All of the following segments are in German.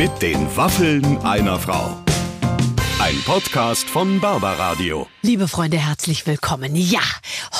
Mit den Waffeln einer Frau. Ein Podcast von Barbaradio. Liebe Freunde, herzlich willkommen. Ja,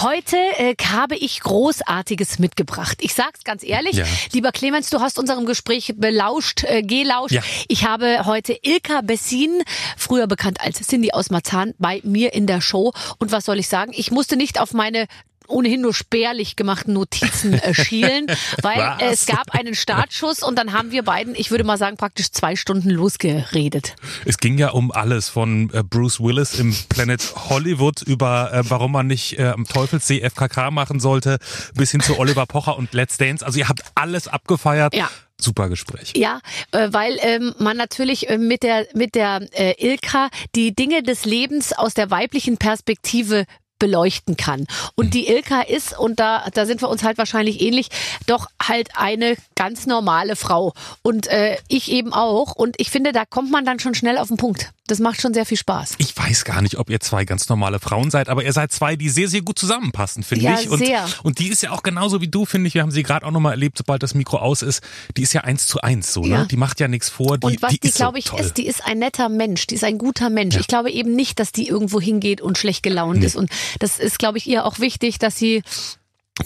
heute äh, habe ich Großartiges mitgebracht. Ich sag's ganz ehrlich, Ja. lieber Clemens, du hast unserem Gespräch belauscht, äh, gelauscht. Ja. Ich habe heute Ilka Bessin, früher bekannt als Cindy aus Marzahn, bei mir in der Show. Und was soll ich sagen? Ich musste nicht auf meine ohnehin nur spärlich gemachten Notizen äh, schielen, weil äh, es gab einen Startschuss und dann haben wir beiden, ich würde mal sagen, praktisch zwei Stunden losgeredet. Es ging ja um alles von äh, Bruce Willis im Planet Hollywood über äh, warum man nicht äh, am Teufelssee FKK machen sollte, bis hin zu Oliver Pocher und Let's Dance. Also ihr habt alles abgefeiert. Ja. Super Gespräch. Ja, äh, weil ähm, man natürlich äh, mit der mit der äh, Ilka die Dinge des Lebens aus der weiblichen Perspektive beleuchten kann. Und die Ilka ist, und da, da sind wir uns halt wahrscheinlich ähnlich, doch halt eine ganz normale Frau. Und äh, ich eben auch. Und ich finde, da kommt man dann schon schnell auf den Punkt. Das macht schon sehr viel Spaß. Ich weiß gar nicht, ob ihr zwei ganz normale Frauen seid, aber ihr seid zwei, die sehr, sehr gut zusammenpassen, finde Ja, ich. Und, sehr. und die ist ja auch genauso wie du, finde ich. Wir haben sie gerade auch nochmal erlebt, sobald das Mikro aus ist. Die ist ja eins zu eins so, Ja. ne? Die macht ja nichts vor. Die, Und was die, die, so glaube ich, toll. ist, die ist ein netter Mensch, die ist ein guter Mensch. Ich glaube eben nicht, dass die irgendwo hingeht und schlecht gelaunt ist. Und das ist, glaube ich, ihr auch wichtig, dass sie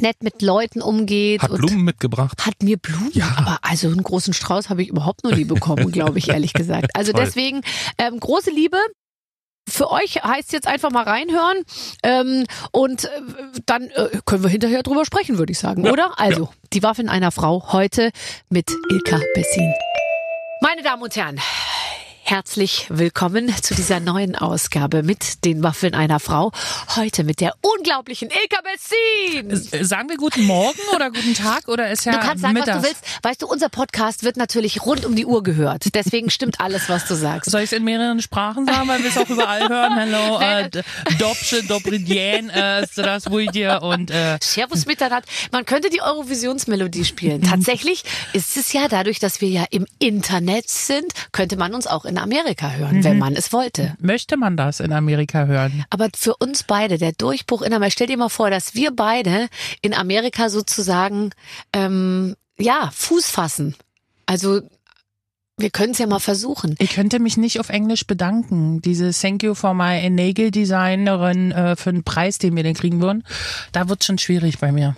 nett mit Leuten umgeht. Hat und Blumen mitgebracht. Hat mir Blumen, Ja. aber also einen großen Strauß habe ich überhaupt noch nie bekommen, glaube ich, ehrlich gesagt. Also Toll. deswegen ähm, große Liebe. Für euch heißt jetzt einfach mal reinhören ähm, und äh, dann äh, können wir hinterher drüber sprechen, würde ich sagen, Ja, oder? Also, die Waffeln einer Frau heute mit Ilka Bessin. Meine Damen und Herren, herzlich willkommen zu dieser neuen Ausgabe mit den Waffeln einer Frau. Heute mit der unglaublichen Ilka Bessin. Äh, Sagen wir guten Morgen oder guten Tag oder ist ja Du kannst sagen, Mittag? was du willst. Weißt du, unser Podcast wird natürlich rund um die Uhr gehört. Deswegen stimmt alles, was du sagst. Soll ich es in mehreren Sprachen sagen, weil wir es auch überall hören? Hallo, äh, Dobsche, Dobridien, äh, Strasbourg und äh, Servus Mitternacht. Man könnte die Eurovisionsmelodie spielen. Tatsächlich ist es ja dadurch, dass wir ja im Internet sind, könnte man uns auch in Amerika hören, Mhm. wenn man es wollte. möchte man das in Amerika hören? Aber für uns beide, der Durchbruch in Amerika, stell dir mal vor, dass wir beide in Amerika sozusagen, ähm, ja, Fuß fassen. Also, wir können es ja mal versuchen. Ich könnte mich nicht auf Englisch bedanken. Diese Thank you for my Nägeldesignerin äh, für einen Preis, den wir denn kriegen würden. Da wird schon schwierig bei mir.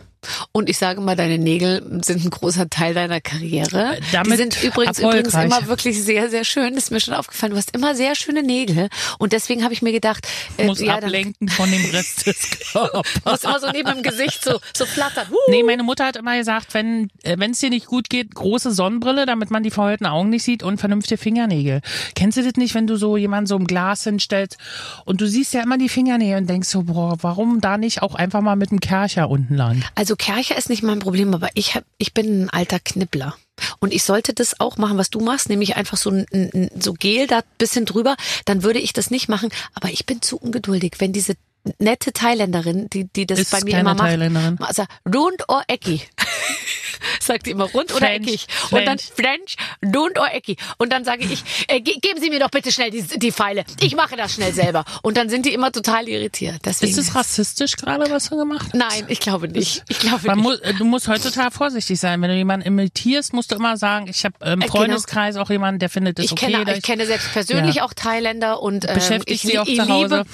Und ich sage mal, deine Nägel sind ein großer Teil deiner Karriere. Äh, damit Die sind übrigens, übrigens immer wirklich sehr, sehr schön. Das ist mir schon aufgefallen. Du hast immer sehr schöne Nägel. Und deswegen habe ich mir gedacht, äh, Muss ja, ablenken von dem Rest des Körpers. muss immer so neben dem Gesicht so, so flattern. Huh. Nee, meine Mutter hat immer gesagt, wenn äh, wenn es dir nicht gut geht, große Sonnenbrille, damit man die verheulten Augen nicht sieht und vernünftige Fingernägel. Kennst du das nicht, wenn du so jemanden so im Glas hinstellst und du siehst ja immer die Fingernägel und denkst so, boah, warum da nicht auch einfach mal mit dem Kercher unten lang? Also Kercher ist nicht mein Problem, aber ich hab, ich bin ein alter Knibbler. Und ich sollte das auch machen, was du machst, nämlich einfach so ein, ein so Gel da bisschen drüber, dann würde ich das nicht machen. Aber ich bin zu ungeduldig, wenn diese nette Thailänderin, die, die das Ist bei mir immer macht, Thailänderin. also rund or eckig. Sagt die immer rund oder French, eckig. Und dann French. French, rund or eckig. Und dann sage ich, äh, ge geben Sie mir doch bitte schnell die, die Pfeile. Ich mache das schnell selber. Und dann sind die immer total irritiert. Deswegen. Ist es rassistisch gerade, was du gemacht hast? Nein, ich glaube nicht. Ich glaube Man nicht. muss, äh, du musst heute total vorsichtig sein. Wenn du jemanden imitierst, musst du immer sagen, ich habe im genau. Freundeskreis auch jemanden, der findet es Ich okay. kenne, dass ich kenne selbst persönlich Ja. auch Thailänder und ähm, Beschäftigt ich, sie auch ich zu Hause? liebe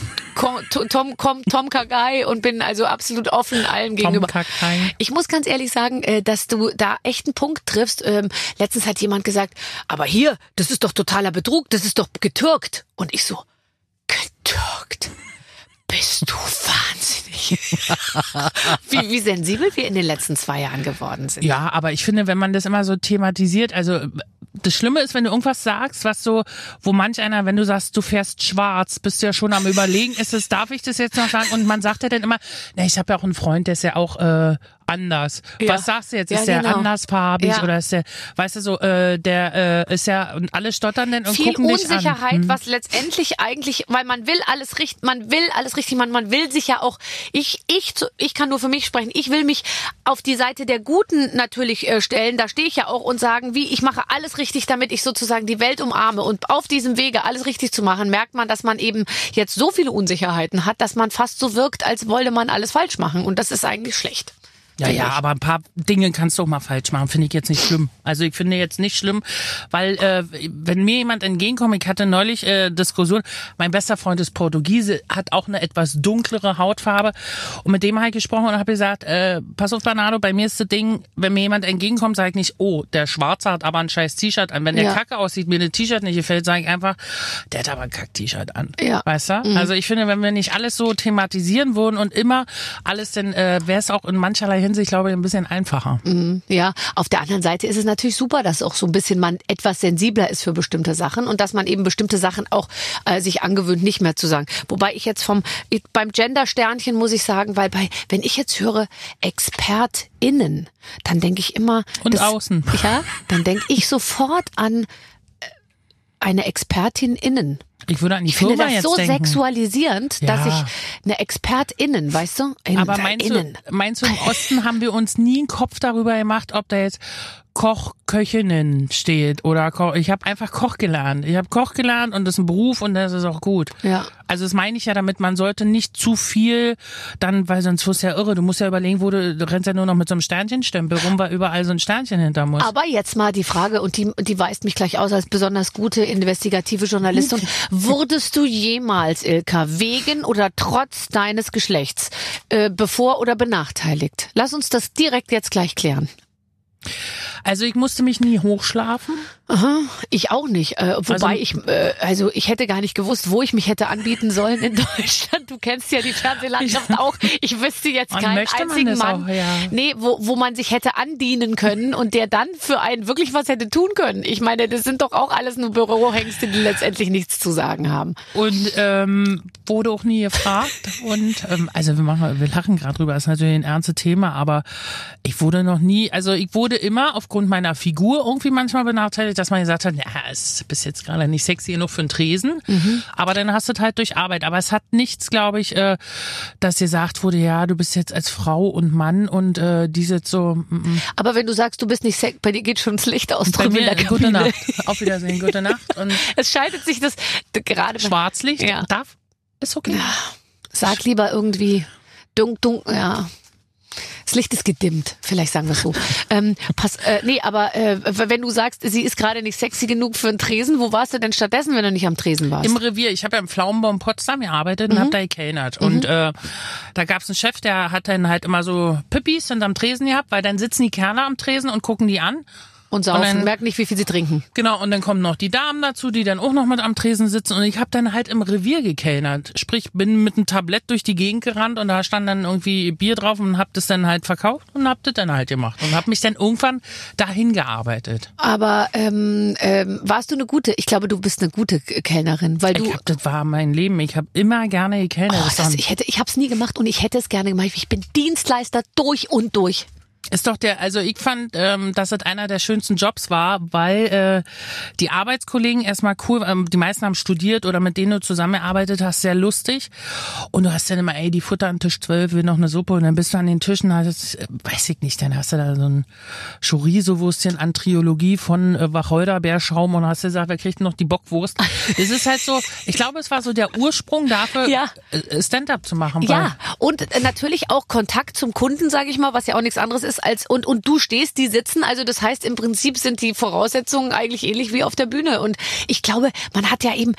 Tom, Tom, Tom Kagai und bin also absolut offen allem gegenüber. Kagai. Ich muss ganz ehrlich sagen, äh, dass du da echt einen Punkt triffst. Ähm, Letztens hat jemand gesagt, aber hier, das ist doch totaler Betrug, das ist doch getürkt. Und ich so, getürkt? Bist du wahnsinnig? wie, wie sensibel wir in den letzten zwei Jahren geworden sind. Ja, aber ich finde, wenn man das immer so thematisiert, also das Schlimme ist, wenn du irgendwas sagst, was so, wo manch einer, wenn du sagst, du fährst schwarz, bist du ja schon am überlegen, ist es, darf ich das jetzt noch sagen? Und man sagt ja dann immer, na, ich habe ja auch einen Freund, der ist ja auch äh, anders. Ja. Was sagst du jetzt? Ja, Ist der genau. andersfarbig Ja. oder ist der, weißt du so, äh, der äh, ist ja, und alle stottern dann und viel gucken dich an. Unsicherheit, Hm. was letztendlich eigentlich, weil man will alles richtig, man will alles richtig, man, man will sich ja auch, ich, ich, ich kann nur für mich sprechen, ich will mich auf die Seite der Guten natürlich äh, stellen, da stehe ich ja auch und sagen, wie, ich mache alles richtig, damit ich sozusagen die Welt umarme und auf diesem Wege alles richtig zu machen, merkt man, dass man eben jetzt so viele Unsicherheiten hat, dass man fast so wirkt, als wolle man alles falsch machen und das ist eigentlich schlecht. Ja, ja, aber ein paar Dinge kannst du auch mal falsch machen, finde ich jetzt nicht schlimm. Also ich finde jetzt nicht schlimm, weil äh, wenn mir jemand entgegenkommt, ich hatte neulich äh, Diskussion, mein bester Freund ist Portugiese, hat auch eine etwas dunklere Hautfarbe und mit dem habe ich gesprochen und habe gesagt, äh, pass auf Bernardo, bei mir ist das Ding, wenn mir jemand entgegenkommt, sage ich nicht, oh, der Schwarze hat aber ein scheiß T-Shirt an. Wenn der Ja. kacke aussieht, mir ein T-Shirt nicht gefällt, sage ich einfach, der hat aber ein Kack-T-Shirt an. Ja. Weißt du? Also ich finde, wenn wir nicht alles so thematisieren würden und immer alles, dann äh, wäre es auch in mancherlei Hinsicht, glaube ich, ein bisschen einfacher. Ja, auf der anderen Seite ist es natürlich super, dass auch so ein bisschen man etwas sensibler ist für bestimmte Sachen und dass man eben bestimmte Sachen auch äh, sich angewöhnt, nicht mehr zu sagen. Wobei ich jetzt vom ich, beim Gender-Sternchen muss ich sagen, weil bei wenn ich jetzt höre ExpertInnen, dann denke ich immer Und außen. Ja, dann denke ich sofort an eine Expertin innen. Ich würde an die Ich finde Firma das jetzt so denken. sexualisierend, dass Ja. ich eine Expertinnen, weißt du? In, Aber meinst du, innen. meinst du, im Osten haben wir uns nie einen Kopf darüber gemacht, ob da jetzt Koch, Köchinnen steht oder Koch. Ich habe einfach Koch gelernt. Ich habe Koch gelernt und das ist ein Beruf und das ist auch gut. Ja. Also das meine ich ja damit, man sollte nicht zu viel dann, weil sonst wirst du ja irre. Du musst ja überlegen, wo du, du rennst ja nur noch mit so einem Sternchenstempel rum, weil überall so ein Sternchen hinter muss. Aber jetzt mal die Frage, und die, die weist mich gleich aus als besonders gute investigative Journalistin. Wurdest du jemals, Ilka, wegen oder trotz deines Geschlechts äh, bevor oder benachteiligt? Lass uns das direkt jetzt gleich klären. Also ich musste mich nie hochschlafen. Aha, ich auch nicht. Äh, wobei Also- ich, äh, also ich hätte gar nicht gewusst, wo ich mich hätte anbieten sollen in Deutschland. Du kennst ja die Fernsehlandschaft auch. Ich wüsste jetzt Man keinen einzigen das Mann, auch, ja. nee, wo, wo man sich hätte andienen können und der dann für einen wirklich was hätte tun können. Ich meine, das sind doch auch alles nur Bürohengste, die letztendlich nichts zu sagen haben. Und ähm, wurde auch nie gefragt. Und ähm, also wir machen, wir lachen gerade drüber, ist natürlich ein ernstes Thema, aber ich wurde noch nie, also ich wurde immer aufgrund meiner Figur irgendwie manchmal benachteiligt, dass man gesagt hat, ja, es bist jetzt gerade nicht sexy genug für einen Tresen, aber dann hast du es halt durch Arbeit. Aber es hat nichts, glaube ich, äh, dass gesagt wurde, ja, du bist jetzt als Frau und Mann und äh, die sind so. Mm, mm. Aber wenn du sagst, du bist nicht sex, bei dir geht schon das Licht aus Bei mir, gute. Nacht. Auf Wiedersehen, gute Nacht. Und Es schaltet sich das gerade. Schwarzlicht Ja. darf, ist okay. Sag lieber irgendwie dunk, dunk, ja. Das Licht ist gedimmt, vielleicht sagen wir es so. Ähm, pass, äh, nee, aber äh, wenn du sagst, sie ist gerade nicht sexy genug für einen Tresen, wo warst du denn stattdessen, wenn du nicht am Tresen warst? Im Revier. Ich habe ja im Pflaumenbaum Potsdam gearbeitet und hab da gekellnert. Und äh, da gab's einen Chef, der hat dann halt immer so Pippis hinterm Tresen gehabt, weil dann sitzen die Kerle am Tresen und gucken die an. Und saufen, und dann- merken nicht, wie viel sie trinken. Genau, und dann kommen noch die Damen dazu, die dann auch noch mit am Tresen sitzen. Und ich habe dann halt im Revier gekellnert. Sprich, bin mit einem Tablett durch die Gegend gerannt und da stand dann irgendwie Bier drauf und hab das dann halt verkauft und hab das dann halt gemacht. Und hab mich dann irgendwann dahin gearbeitet. Aber ähm, ähm, warst du eine gute? Ich glaube, du bist eine gute Kellnerin, weil du. Ich hab, das war mein Leben. Ich habe immer gerne gekellnert. Oh, Das ich hätte, ich habe es nie gemacht und ich hätte es gerne gemacht. Ich bin Dienstleister durch und durch. Ist doch der, also ich fand, ähm, dass es einer der schönsten Jobs war, weil äh, die Arbeitskollegen erstmal cool, ähm, die meisten haben studiert oder mit denen du zusammengearbeitet hast, sehr lustig. Und du hast dann immer, ey, die Futter an Tisch 12 will noch eine Suppe und dann bist du an den Tischen, hast, äh, weiß ich nicht, dann hast du da so ein Chorizo-Würstchen an Triologie von äh, Wacholderbeerschaum und hast gesagt, wer kriegt noch die Bockwurst? Es ist halt so, ich glaube, es war so der Ursprung dafür, Ja. äh, Stand-up zu machen. Ja, und äh, natürlich auch Kontakt zum Kunden, sage ich mal, was ja auch nichts anderes ist als und und du stehst, die sitzen, also das heißt im Prinzip sind die Voraussetzungen eigentlich ähnlich wie auf der Bühne. Und ich glaube, man hat ja eben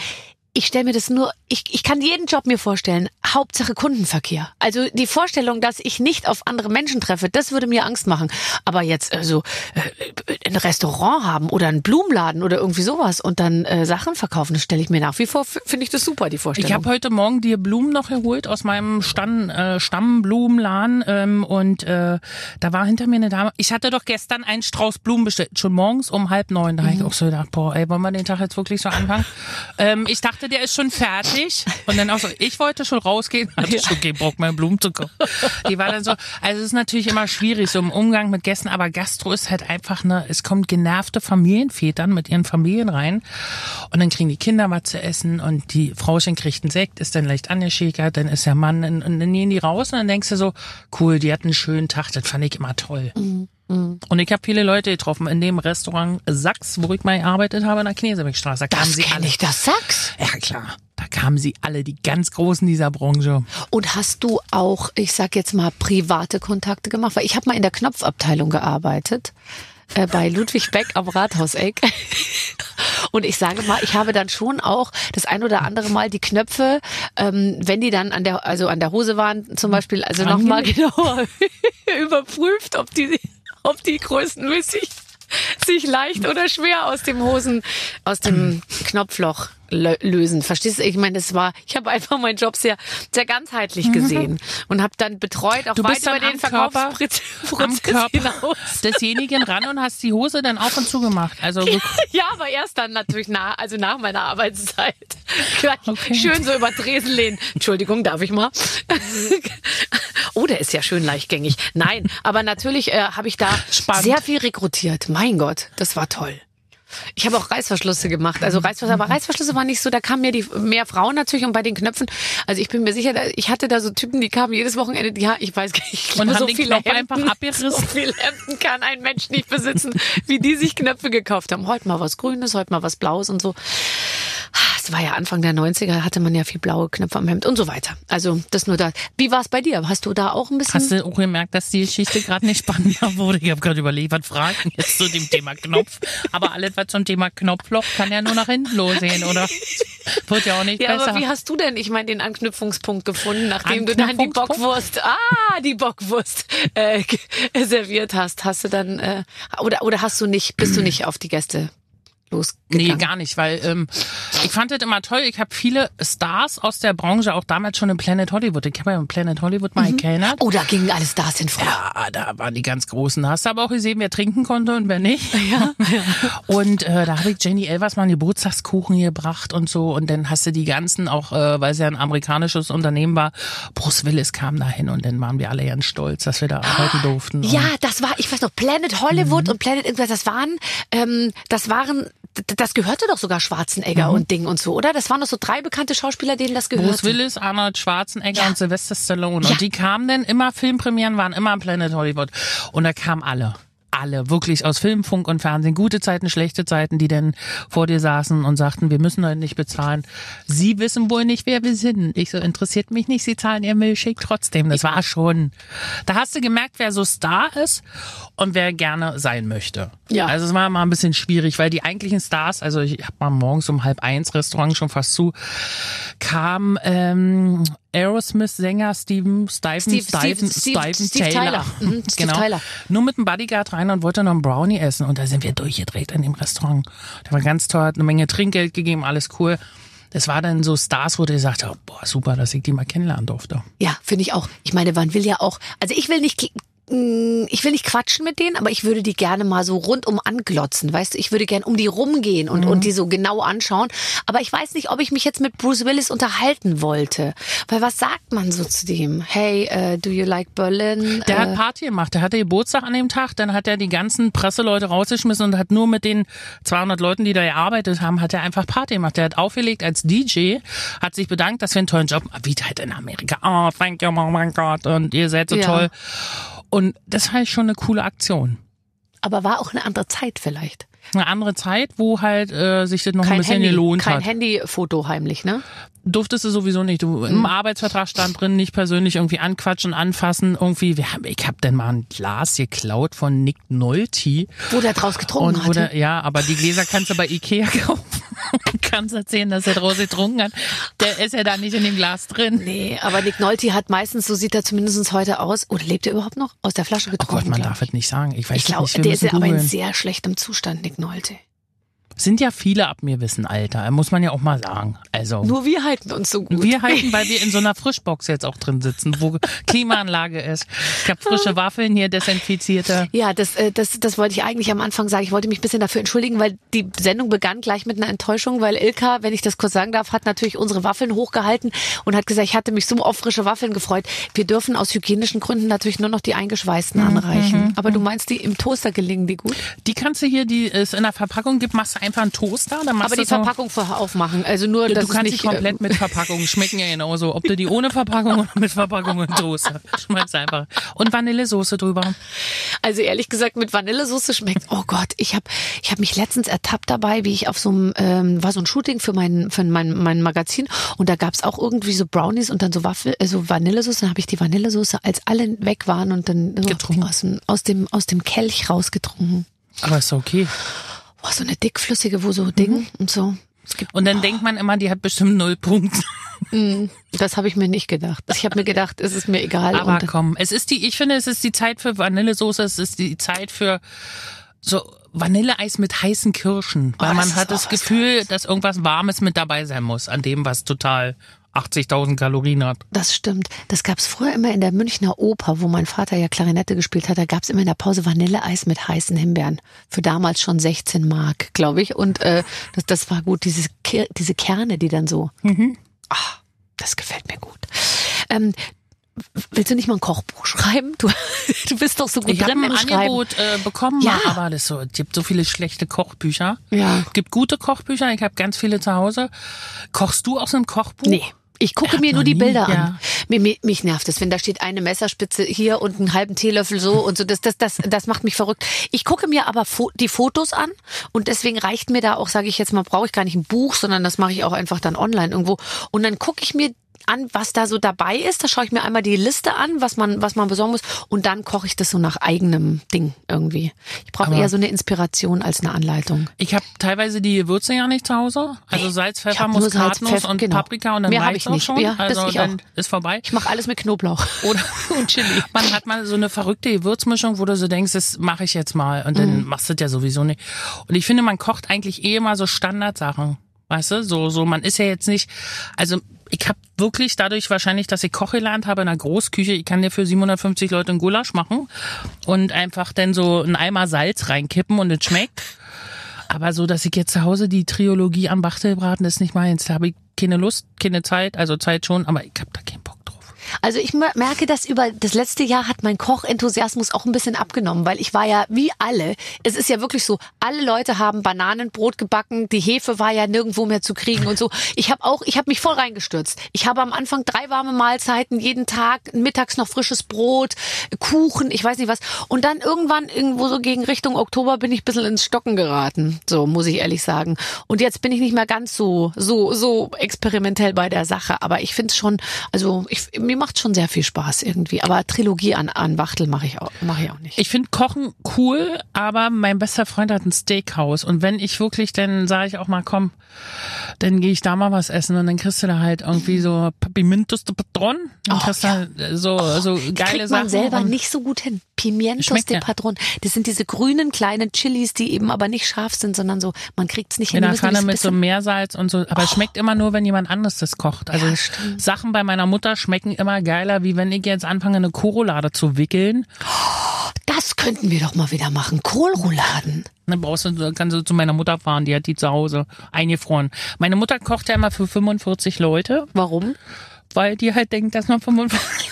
ich stelle mir das nur, ich, ich kann jeden Job mir vorstellen. Hauptsache Kundenverkehr. Also die Vorstellung, dass ich nicht auf andere Menschen treffe, das würde mir Angst machen. Aber jetzt also äh, ein Restaurant haben oder einen Blumenladen oder irgendwie sowas und dann äh, Sachen verkaufen, das stelle ich mir nach wie vor, finde ich das super, die Vorstellung. Ich habe heute Morgen dir Blumen noch geholt aus meinem Stand, äh, Stammblumenladen ähm, und äh, da war hinter mir eine Dame. Ich hatte doch gestern einen Strauß Blumen bestellt, schon morgens um halb neun. Da habe ich auch so gedacht, boah, ey, wollen wir den Tag jetzt wirklich so anfangen? ähm, ich dachte, der ist schon fertig. Und dann auch so, ich wollte schon rausgehen, hatte schon keinen Bock mehr Blumen zu kaufen. Die war dann so, also es ist natürlich immer schwierig so im Umgang mit Gästen, aber Gastro ist halt einfach eine, es kommt genervte Familienvätern mit ihren Familien rein. Und dann kriegen die Kinder was zu essen und die Frauchen kriegt einen Sekt, ist dann leicht angeschäkert, dann ist der Mann und, und dann gehen die raus und dann denkst du so, cool, die hatten einen schönen Tag, das fand ich immer toll. Und ich habe viele Leute getroffen in dem Restaurant Sachs, wo ich mal gearbeitet habe, in der Knesebeckstraße. Da kamen das kenne alle. ich, das Sachs. Ja, klar. Da kamen sie alle, die ganz Großen dieser Branche. Und hast du auch, ich sag jetzt mal, private Kontakte gemacht? Weil ich habe mal in der Knopfabteilung gearbeitet äh, bei Ludwig Beck am Rathauseck. Und ich sage mal, ich habe dann schon auch das ein oder andere Mal die Knöpfe, ähm, wenn die dann an der, also an der Hose waren zum Beispiel, also nochmal genauer überprüft, ob die, ob die größenmäßig sich leicht oder schwer aus dem Hosen, aus dem Knopfloch lösen. Verstehst du? Ich meine, das war, ich habe einfach meinen Job sehr, sehr ganzheitlich gesehen und habe dann betreut, auch Du weit bist über dann den Verkaufsprozess hinaus. desjenigen ran und hast die Hose dann auf und zu gemacht. Also Ja, aber erst dann natürlich nach, also nach meiner Arbeitszeit. Okay. Schön so über den Tresen lehnen. Entschuldigung, darf ich mal? oh, der ist ja schön leichtgängig. Nein, aber natürlich äh, habe ich da Spannend. sehr viel rekrutiert. Mein Gott, das war toll. Ich habe auch Reißverschlüsse gemacht. Also Reißverschlüsse, aber Reißverschlüsse waren nicht so, da kamen mir die mehr Frauen natürlich und bei den Knöpfen. Also ich bin mir sicher, ich hatte da so Typen, die kamen jedes Wochenende, die ja, ich weiß gar nicht, ich Und so viele Knopf einfach abgerissen. so viele Hemden kann ein Mensch nicht besitzen, wie die sich Knöpfe gekauft haben. Heute mal was Grünes, heute mal was Blaues und so. Es war ja Anfang der 90er, hatte man ja viel blaue Knöpfe am Hemd und so weiter. Also das nur da. Wie war es bei dir? Hast du da auch ein bisschen? Hast du auch gemerkt, dass die Geschichte gerade nicht spannender wurde? Ich habe gerade überlegt, was fragen jetzt zu dem Thema Knopf. Aber alles, was zum Thema Knopfloch, kann ja nur nach hinten losgehen, oder? Wird ja auch nicht ja, besser. aber wie hast du denn, ich meine, den Anknüpfungspunkt gefunden, nachdem du dann die? Bockwurst, ah, die Bockwurst äh, serviert hast? Hast du dann äh, oder oder hast du nicht, bist du nicht auf die Gäste Nee, losgegangen? gar nicht, weil ähm, ich fand das immer toll. Ich habe viele Stars aus der Branche, auch damals schon im Planet Hollywood. Ich habe ja im Planet Hollywood mal gekennert. Oh, da gingen alle Stars hin vor. Ja, da waren die ganz Großen. Hast du aber auch gesehen, wer trinken konnte und wer nicht. Ja. Und äh, da habe ich Jenny Elvers mal einen Geburtstagskuchen gebracht und so. Und dann hast du die ganzen, auch äh, weil es ja ein amerikanisches Unternehmen war, Bruce Willis kam da hin und dann waren wir alle ganz stolz, dass wir da arbeiten durften. Ja, das war, ich weiß noch, Planet Mhm. Hollywood und Planet irgendwas, das waren, ähm, das waren, das gehörte doch sogar Schwarzenegger und Ding und so, oder? Das waren doch so drei bekannte Schauspieler, denen das gehörte. Mhm. Bruce Willis, Arnold Schwarzenegger Ja. und Sylvester Stallone. Ja. Und die kamen dann immer, Filmpremieren waren immer am Planet Hollywood. Und da kamen alle. Alle, wirklich aus Film, Funk und Fernsehen, gute Zeiten, schlechte Zeiten, die dann vor dir saßen und sagten, wir müssen heute nicht bezahlen. Sie wissen wohl nicht, wer wir sind. Ich so, interessiert mich nicht, sie zahlen ihr Milchshake trotzdem. Das war schon. Da hast du gemerkt, wer so Star ist und wer gerne sein möchte. Ja. Also es war mal ein bisschen schwierig, weil die eigentlichen Stars, also ich habe mal morgens um halb eins Restaurant schon fast zu, kam ähm, Aerosmith-Sänger Steven Steve- Stiven, Steve- Stiven Steve Taylor. Tyler. Mhm, Steve genau. Tyler. Nur mit dem Bodyguard rein und wollte noch einen Brownie essen. Und da sind wir durchgedreht in dem Restaurant. Der war ganz toll, hat eine Menge Trinkgeld gegeben, alles cool. Das war dann so Stars, wo du gesagt hast, boah, super, dass ich die mal kennenlernen durfte. Ja, finde ich auch. Ich meine, man will ja auch, also ich will nicht, ich will nicht quatschen mit denen, aber ich würde die gerne mal so rundum anglotzen, weißt du? Ich würde gerne um die rumgehen und, Mhm. und die so genau anschauen. Aber ich weiß nicht, ob ich mich jetzt mit Bruce Willis unterhalten wollte. Weil was sagt man so zu dem? Hey, äh, do you like Berlin? Der äh, hat Party gemacht. Der hatte Geburtstag an dem Tag. Dann hat er die ganzen Presseleute rausgeschmissen und hat nur mit den 200 Leuten, die da gearbeitet haben, hat er einfach Party gemacht. Der hat aufgelegt als DJ, hat sich bedankt, dass wir einen tollen Job, wie halt in Amerika. Oh, thank you, oh mein Gott. Und ihr seid so Ja. toll. Und das war schon eine coole Aktion. aber war auch eine andere Zeit vielleicht. Eine andere Zeit, wo halt äh, sich das noch ein Kein bisschen Handy, gelohnt kein hat. Handyfoto heimlich, ne? Durftest du sowieso nicht. Du, Im Arbeitsvertrag stand drin, nicht persönlich irgendwie anquatschen, anfassen. Irgendwie, wir haben, ich hab denn mal ein Glas geklaut von Nick Nolte. Wo der draus getrunken Und, oder, ja, aber die Gläser kannst du bei Ikea kaufen kannst erzählen, dass er draus getrunken hat. Der ist ja da nicht in dem Glas drin. Nee, aber Nick Nolte hat meistens, so sieht er zumindest heute aus, oder lebt er überhaupt noch? Aus der Flasche Oh getrunken. Gott, man glaub darf es nicht sagen. Ich weiß Ich glaube, nicht, wir der ist ja aber in sehr schlechtem Zustand, Nick Nolte. Sind ja viele ab mir wissen, Alter. Muss man ja auch mal sagen. Also. Nur wir halten uns so gut. wir halten, weil wir in so einer Frischbox jetzt auch drin sitzen, wo Klimaanlage ist. Ich habe frische Waffeln hier, desinfizierte. Ja, das, äh, das, das wollte ich eigentlich am Anfang sagen. Ich wollte mich ein bisschen dafür entschuldigen, weil die Sendung begann gleich mit einer Enttäuschung, weil Ilka, wenn ich das kurz sagen darf, hat natürlich unsere Waffeln hochgehalten und hat gesagt, ich hatte mich so auf frische Waffeln gefreut. Wir dürfen aus hygienischen Gründen natürlich nur noch die eingeschweißten anreichen. Aber du meinst, die im Toaster gelingen die gut? Die kannst du hier, die es in der Verpackung gibt, machst du einfach einen Toaster, dann machst Aber die Verpackung vorher aufmachen. Also nur, Ja, du kannst es nicht, komplett mit Verpackung schmecken ja genauso. Ob du die ohne Verpackung oder mit Verpackung und Toaster. Schmeiß einfach. Und Vanillesoße drüber. Also ehrlich gesagt, mit Vanillesoße schmeckt. Oh Gott, ich habe ich hab mich letztens ertappt dabei, wie ich auf so einem, ähm, war so ein Shooting für mein, für mein, mein Magazin und da gab's auch irgendwie so Brownies und dann so Waffel, äh, so Vanillesoße. Dann habe ich die Vanillesoße, als alle weg waren und dann so aus dem, aus dem, aus dem Kelch rausgetrunken. Aber ist okay. Boah, so eine dickflüssige, wo so Ding und so. Gibt, Und dann denkt man immer, die hat bestimmt null Punkte. das habe ich mir nicht gedacht. Ich habe mir gedacht, es ist mir egal. Aber und, komm, es ist die, ich finde, es ist die Zeit für Vanillesoße, es ist die Zeit für so Vanilleeis mit heißen Kirschen. Weil Oh, man hat das Gefühl, dass irgendwas Warmes mit dabei sein muss, an dem, was total 80.000 Kalorien hat. Das stimmt. Das gab's früher immer in der Münchner Oper, wo mein Vater ja Klarinette gespielt hat. Da gab's immer in der Pause Vanilleeis mit heißen Himbeeren. Für damals schon 16 Mark, glaube ich. Und äh, das, das war gut. Diese, diese Kerne, die dann so. Mhm. Ah, das gefällt mir gut. Ähm, willst du nicht mal ein Kochbuch schreiben? Du, du bist doch so gut Ich habe drin ein im Schreiben. Angebot äh, bekommen, Ja. aber das so, es gibt so viele schlechte Kochbücher. Ja. Es gibt gute Kochbücher, ich habe ganz viele zu Hause. Kochst du aus einem Kochbuch? Nee. Ich gucke mir nur die nie, Bilder ja. an. Mir, mir, mich nervt es, wenn da steht eine Messerspitze hier und einen halben Teelöffel so und so. Das, das, das, das macht mich verrückt. Ich gucke mir aber fo die Fotos an und deswegen reicht mir da auch, sage ich jetzt mal, brauche ich gar nicht ein Buch, sondern das mache ich auch einfach dann online irgendwo. Und dann gucke ich mir an, was da so dabei ist. Da schaue ich mir einmal die Liste an, was man, was man besorgen muss. Und dann koche ich das so nach eigenem Ding irgendwie. Ich brauche eher so eine Inspiration als eine Anleitung. Ich habe teilweise die Gewürze ja nicht zu Hause. Also Salz, Pfeffer, Salz, Muskatnuss Pfeffer, und genau. Paprika und dann Mehr hab reicht's ich auch nicht. schon. Ja, das also ich dann auch. ist vorbei. Ich mache alles mit Knoblauch. Oder und Chili. man hat mal so eine verrückte Gewürzmischung, wo du so denkst, das mache ich jetzt mal und dann machst du das ja sowieso nicht. Und ich finde, man kocht eigentlich eh immer so Standardsachen. Weißt du, so, so, man ist ja jetzt nicht, also ich habe wirklich dadurch wahrscheinlich, dass ich Koch gelernt habe in einer Großküche, ich kann dir für 750 Leute einen Gulasch machen und einfach dann so einen Eimer Salz reinkippen und es schmeckt. Aber so, dass ich jetzt zu Hause die Trilogie am Bachtelbraten ist nicht meins. Da habe ich keine Lust, keine Zeit, also Zeit schon, aber ich habe da keinen. Also ich mer- merke, dass über das letzte Jahr hat mein Kochenthusiasmus auch ein bisschen abgenommen, weil ich war ja wie alle. Es ist ja wirklich so, alle Leute haben Bananenbrot gebacken, die Hefe war ja nirgendwo mehr zu kriegen und so. Ich habe auch, ich habe mich voll reingestürzt. Ich habe am Anfang drei warme Mahlzeiten jeden Tag, mittags noch frisches Brot, Kuchen, ich weiß nicht was. Und dann irgendwann irgendwo so gegen Richtung Oktober bin ich ein bisschen ins Stocken geraten. So muss ich ehrlich sagen. Und jetzt bin ich nicht mehr ganz so so so experimentell bei der Sache. Aber ich finde es schon, also ich, mir macht schon sehr viel Spaß irgendwie. Aber Trilogie an, an Wachtel mache ich auch mache ich auch nicht. Ich finde Kochen cool, aber mein bester Freund hat ein Steakhouse und wenn ich wirklich, dann sage ich auch mal, komm, dann gehe ich da mal was essen und dann kriegst du da halt irgendwie so Pimientos de Patron, dann Oh, kriegst ja. halt so, so geile Kriegt man Sachen. selber und nicht so gut hin. Pimientos de ja. Padron. Das sind diese grünen kleinen Chilis, die eben aber nicht scharf sind, sondern so, man kriegt's nicht in hin. der Die müssen Pfanne mit so Meersalz und so, aber es schmeckt immer nur, wenn jemand anderes das kocht. Also Ja. Sachen bei meiner Mutter schmecken immer geiler, wie wenn ich jetzt anfange, eine Korolade zu wickeln. Das könnten wir doch mal wieder machen. Kohlrouladen. Dann brauchst du, kannst du zu meiner Mutter fahren, die hat die zu Hause eingefroren. Meine Mutter kocht ja immer für 45 Leute. Warum? weil die halt denkt, dass man 45.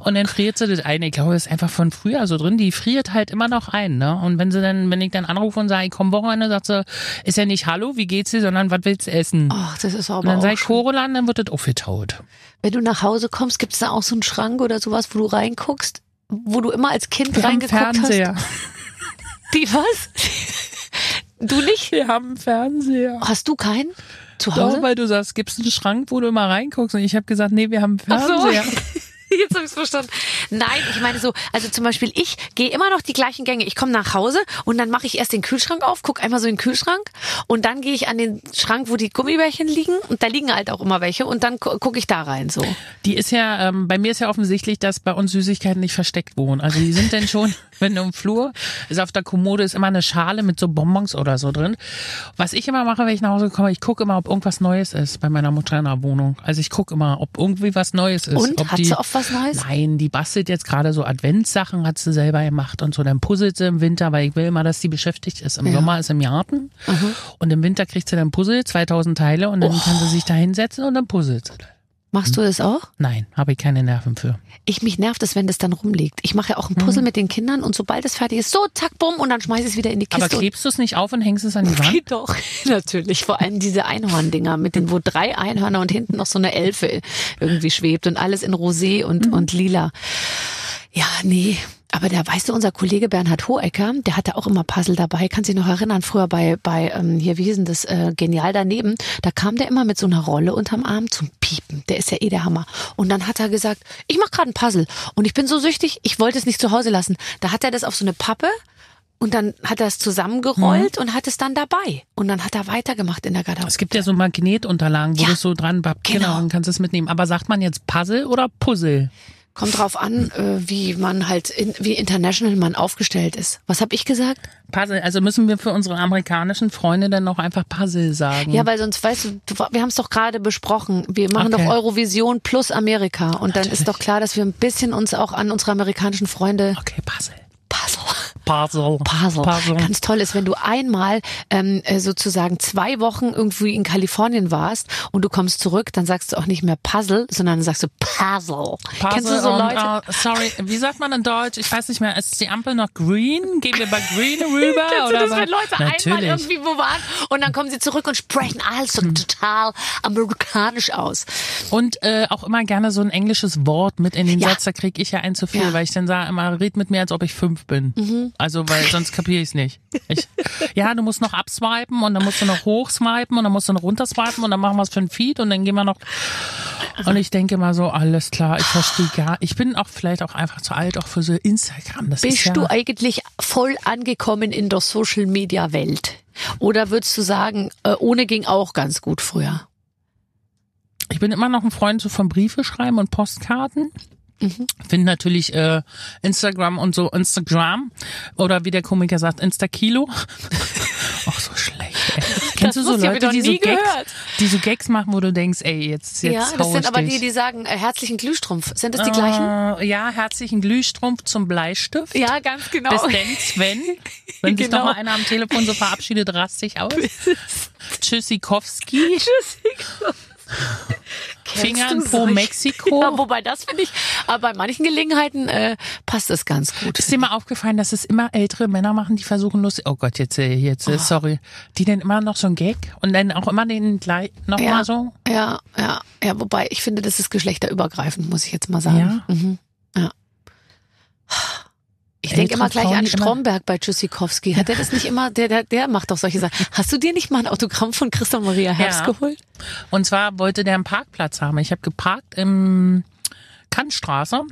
Und dann friert sie das ein. Ich glaube, das ist einfach von früher so drin. Die friert halt immer noch ein, ne? Und wenn sie dann, wenn ich dann anrufe und sage, ich komm Wochenende, sagt sie, ist ja nicht Hallo, wie geht's dir, sondern was willst du essen? Ach, das ist aber und dann auch sag ich schön. Korolan, dann wird das aufgetaut. Wenn du nach Hause kommst, gibt's da auch so einen Schrank oder sowas, wo du reinguckst? Wo du immer als Kind Wir haben reingeguckt Fernseher. hast? Die was? Du nicht? Wir haben Fernseher. Hast du keinen? Zu Doch, Hause? weil du sagst, gibt's einen Schrank, wo du immer reinguckst? Und ich habe gesagt, nee, wir haben Ach so. Jetzt habe ich verstanden. Nein, ich meine so, also zum Beispiel ich gehe immer noch die gleichen Gänge. Ich komme nach Hause und dann mache ich erst den Kühlschrank auf, guck einmal so in den Kühlschrank und dann gehe ich an den Schrank, wo die Gummibärchen liegen und da liegen halt auch immer welche und dann gu- gucke ich da rein so. Die ist ja, ähm, bei mir ist ja offensichtlich, dass bei uns Süßigkeiten nicht versteckt wohnen. Also die sind denn schon, wenn du im Flur, ist auf der Kommode ist immer eine Schale mit so Bonbons oder so drin. Was ich immer mache, wenn ich nach Hause komme, ich gucke immer, ob irgendwas Neues ist bei meiner Mutter in der Wohnung. Also ich gucke immer, ob irgendwie was Neues ist. Und hat sie oft was Neues? Nein, die bastelt jetzt gerade so Adventssachen, hat sie selber gemacht und so. Dann puzzelt sie im Winter, weil ich will immer, dass sie beschäftigt ist. Im Ja. Sommer ist sie im Garten und im Winter kriegt sie dann Puzzle, 2000 Teile und dann Oh. kann sie sich da hinsetzen und dann puzzelt sie. Machst du das auch? Nein, habe ich keine Nerven für. Ich mich nervt es, wenn das dann rumliegt. Ich mache ja auch ein Puzzle mit den Kindern und sobald es fertig ist, so zack, bumm und dann schmeiße ich es wieder in die Kiste. Aber klebst du es nicht auf und hängst es an die Wand? Doch, natürlich. Vor allem diese Einhorndinger mit den, wo drei Einhörner und hinten noch so eine Elfe irgendwie schwebt und alles in Rosé und, und lila. Ja, nee. Aber der, weißt du, unser Kollege Bernhard Hohecker, der hatte auch immer Puzzle dabei. Kannst dich noch erinnern, früher bei, bei ähm, hier, wie hieß denn das, äh, Genial daneben, da kam der immer mit so einer Rolle unterm Arm zum Piepen. Der ist ja eh der Hammer. Und dann hat er gesagt, ich mach gerade ein Puzzle. Und ich bin so süchtig, ich wollte es nicht zu Hause lassen. Da hat er das auf so eine Pappe und dann hat er es zusammengerollt und hat es dann dabei. Und dann hat er weitergemacht in der Garderobe. Es gibt ja so Magnetunterlagen, wo Ja, du es so dran. Genau. genau. und kannst es mitnehmen. Aber sagt man jetzt Puzzle oder Puzzle? Kommt drauf an, äh, wie man halt, in, wie international man aufgestellt ist. Was habe ich gesagt? Puzzle. Also müssen wir für unsere amerikanischen Freunde dann noch einfach Puzzle sagen. Ja, weil sonst, weißt du, du wir haben es doch gerade besprochen. Wir machen Okay. doch Eurovision plus Amerika. Und dann ist doch klar, dass wir ein bisschen uns auch an unsere amerikanischen Freunde okay, Puzzle. Puzzle. Puzzle. Puzzle. Puzzle. Ganz toll ist, wenn du einmal ähm, äh, sozusagen zwei Wochen irgendwie in Kalifornien warst und du kommst zurück, dann sagst du auch nicht mehr Puzzle, sondern sagst du Puzzle. Puzzle Kennst du so und, Leute? äh, sorry, wie sagt man in Deutsch? Ich weiß nicht mehr. Ist die Ampel noch green? Gehen wir bei green rüber? Kennst oder du das, bei- wenn Leute einmal Natürlich. Hm. irgendwie wo waren und dann kommen sie zurück und sprechen alles so total amerikanisch aus. Und äh, auch immer gerne so ein englisches Wort mit in den Ja. Satz, da kriege ich ja ein zu viel, Ja. Weil ich dann sage immer, red mit mir, als ob ich fünf bin. Also, weil sonst kapiere ich es nicht. Ich, ja, du musst noch abswipen und dann musst du noch hochswipen und dann musst du noch runterswipen und dann machen wir es für ein Feed und dann gehen wir noch. Und ich denke mal so, alles klar, ich verstehe gar, ich bin auch vielleicht auch einfach zu alt, auch für so Instagram. Das ist Bist ja, du eigentlich voll angekommen in der Social Media Welt? Oder würdest du sagen, äh, ohne ging auch ganz gut früher? Ich bin immer noch ein Freund so von Briefe schreiben und Postkarten. Finde natürlich äh, Instagram und so Instagram oder wie der Komiker sagt Instakilo. Auch so schlecht. Ey. Kennst du so Leute, die so Gags, die so Gags machen, wo du denkst, ey jetzt jetzt ja, das sind aber dich. die, die sagen äh, herzlichen Glühstrumpf. Sind das die gleichen? Äh, ja, herzlichen Glühstrumpf zum Bleistift. Ja, ganz genau. Bis denn, Sven. Wenn sich Genau. noch mal einer am Telefon so verabschiedet, rast dich aus. Tschüssikowski. Finger Po solche- Mexiko. Ja, wobei das finde ich, aber bei manchen Gelegenheiten äh, passt es ganz gut. Ist dir mal aufgefallen, dass es immer ältere Männer machen, die versuchen lustig, oh Gott, jetzt, äh, jetzt, äh, sorry, die dann immer noch so ein Gag und dann auch immer den gleich nochmal ja, so? ja, ja, ja, wobei ich finde, das ist geschlechterübergreifend, muss ich jetzt mal sagen. Ja? Mhm. ja. Ich denke immer gleich Frauen, an Stromberg bei Tschüssikowski. Hat der das nicht immer, der, der, der macht doch solche Sachen. Hast du dir nicht mal ein Autogramm von Christa Maria Herbst Ja. geholt? Und zwar wollte der einen Parkplatz haben. Ich habe geparkt im Kantstraße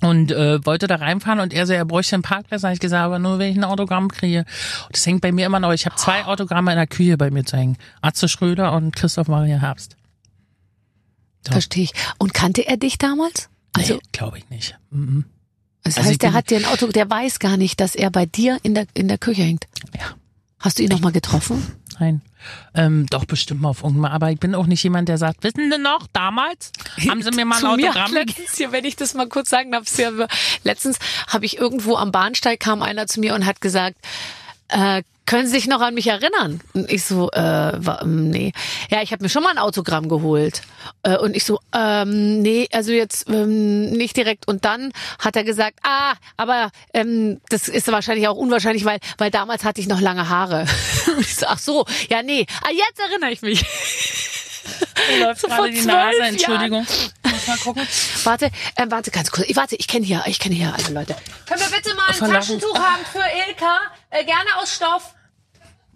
und äh, wollte da reinfahren und er so, er bräuchte einen Parkplatz. Da habe ich gesagt, aber nur wenn ich ein Autogramm kriege. Und das hängt bei mir immer noch. Ich habe zwei Autogramme in der Küche bei mir zu hängen. Atze Schröder und Christoph Maria Herbst. Ja. Verstehe ich. Und kannte er dich damals? Also, nee, glaube ich nicht. Mhm. Das also heißt, der hat dir ein Auto, der weiß gar nicht, dass er bei dir in der, in der Küche hängt. Ja. Hast du ihn noch mal getroffen? Nein. Ähm, doch bestimmt mal auf irgendwann. Aber ich bin auch nicht jemand, der sagt, wissen Sie noch, damals haben Sie mir mal ein Autogramm hier, wenn ich das mal kurz sagen darf, sehr, letztens habe ich irgendwo am Bahnsteig kam einer zu mir und hat gesagt, äh, können Sie sich noch an mich erinnern? Und ich so, äh, ähm, nee. Ja, ich habe mir schon mal ein Autogramm geholt. Äh, und ich so, ähm, nee, also jetzt ähm, nicht direkt. Und dann hat er gesagt, ah, aber ähm, das ist wahrscheinlich auch unwahrscheinlich, weil, weil damals hatte ich noch lange Haare. Und ich so, ach so, ja, nee. Ah, jetzt erinnere ich mich. Mir läuft So gerade die Nase, Jahren. Muss mal gucken. Warte, äh, warte ganz kurz. Ich warte, ich kenne hier, ich kenne hier alle Leute. Können wir bitte mal ein Verlachen. Taschentuch haben für Ilka? Äh, gerne aus Stoff.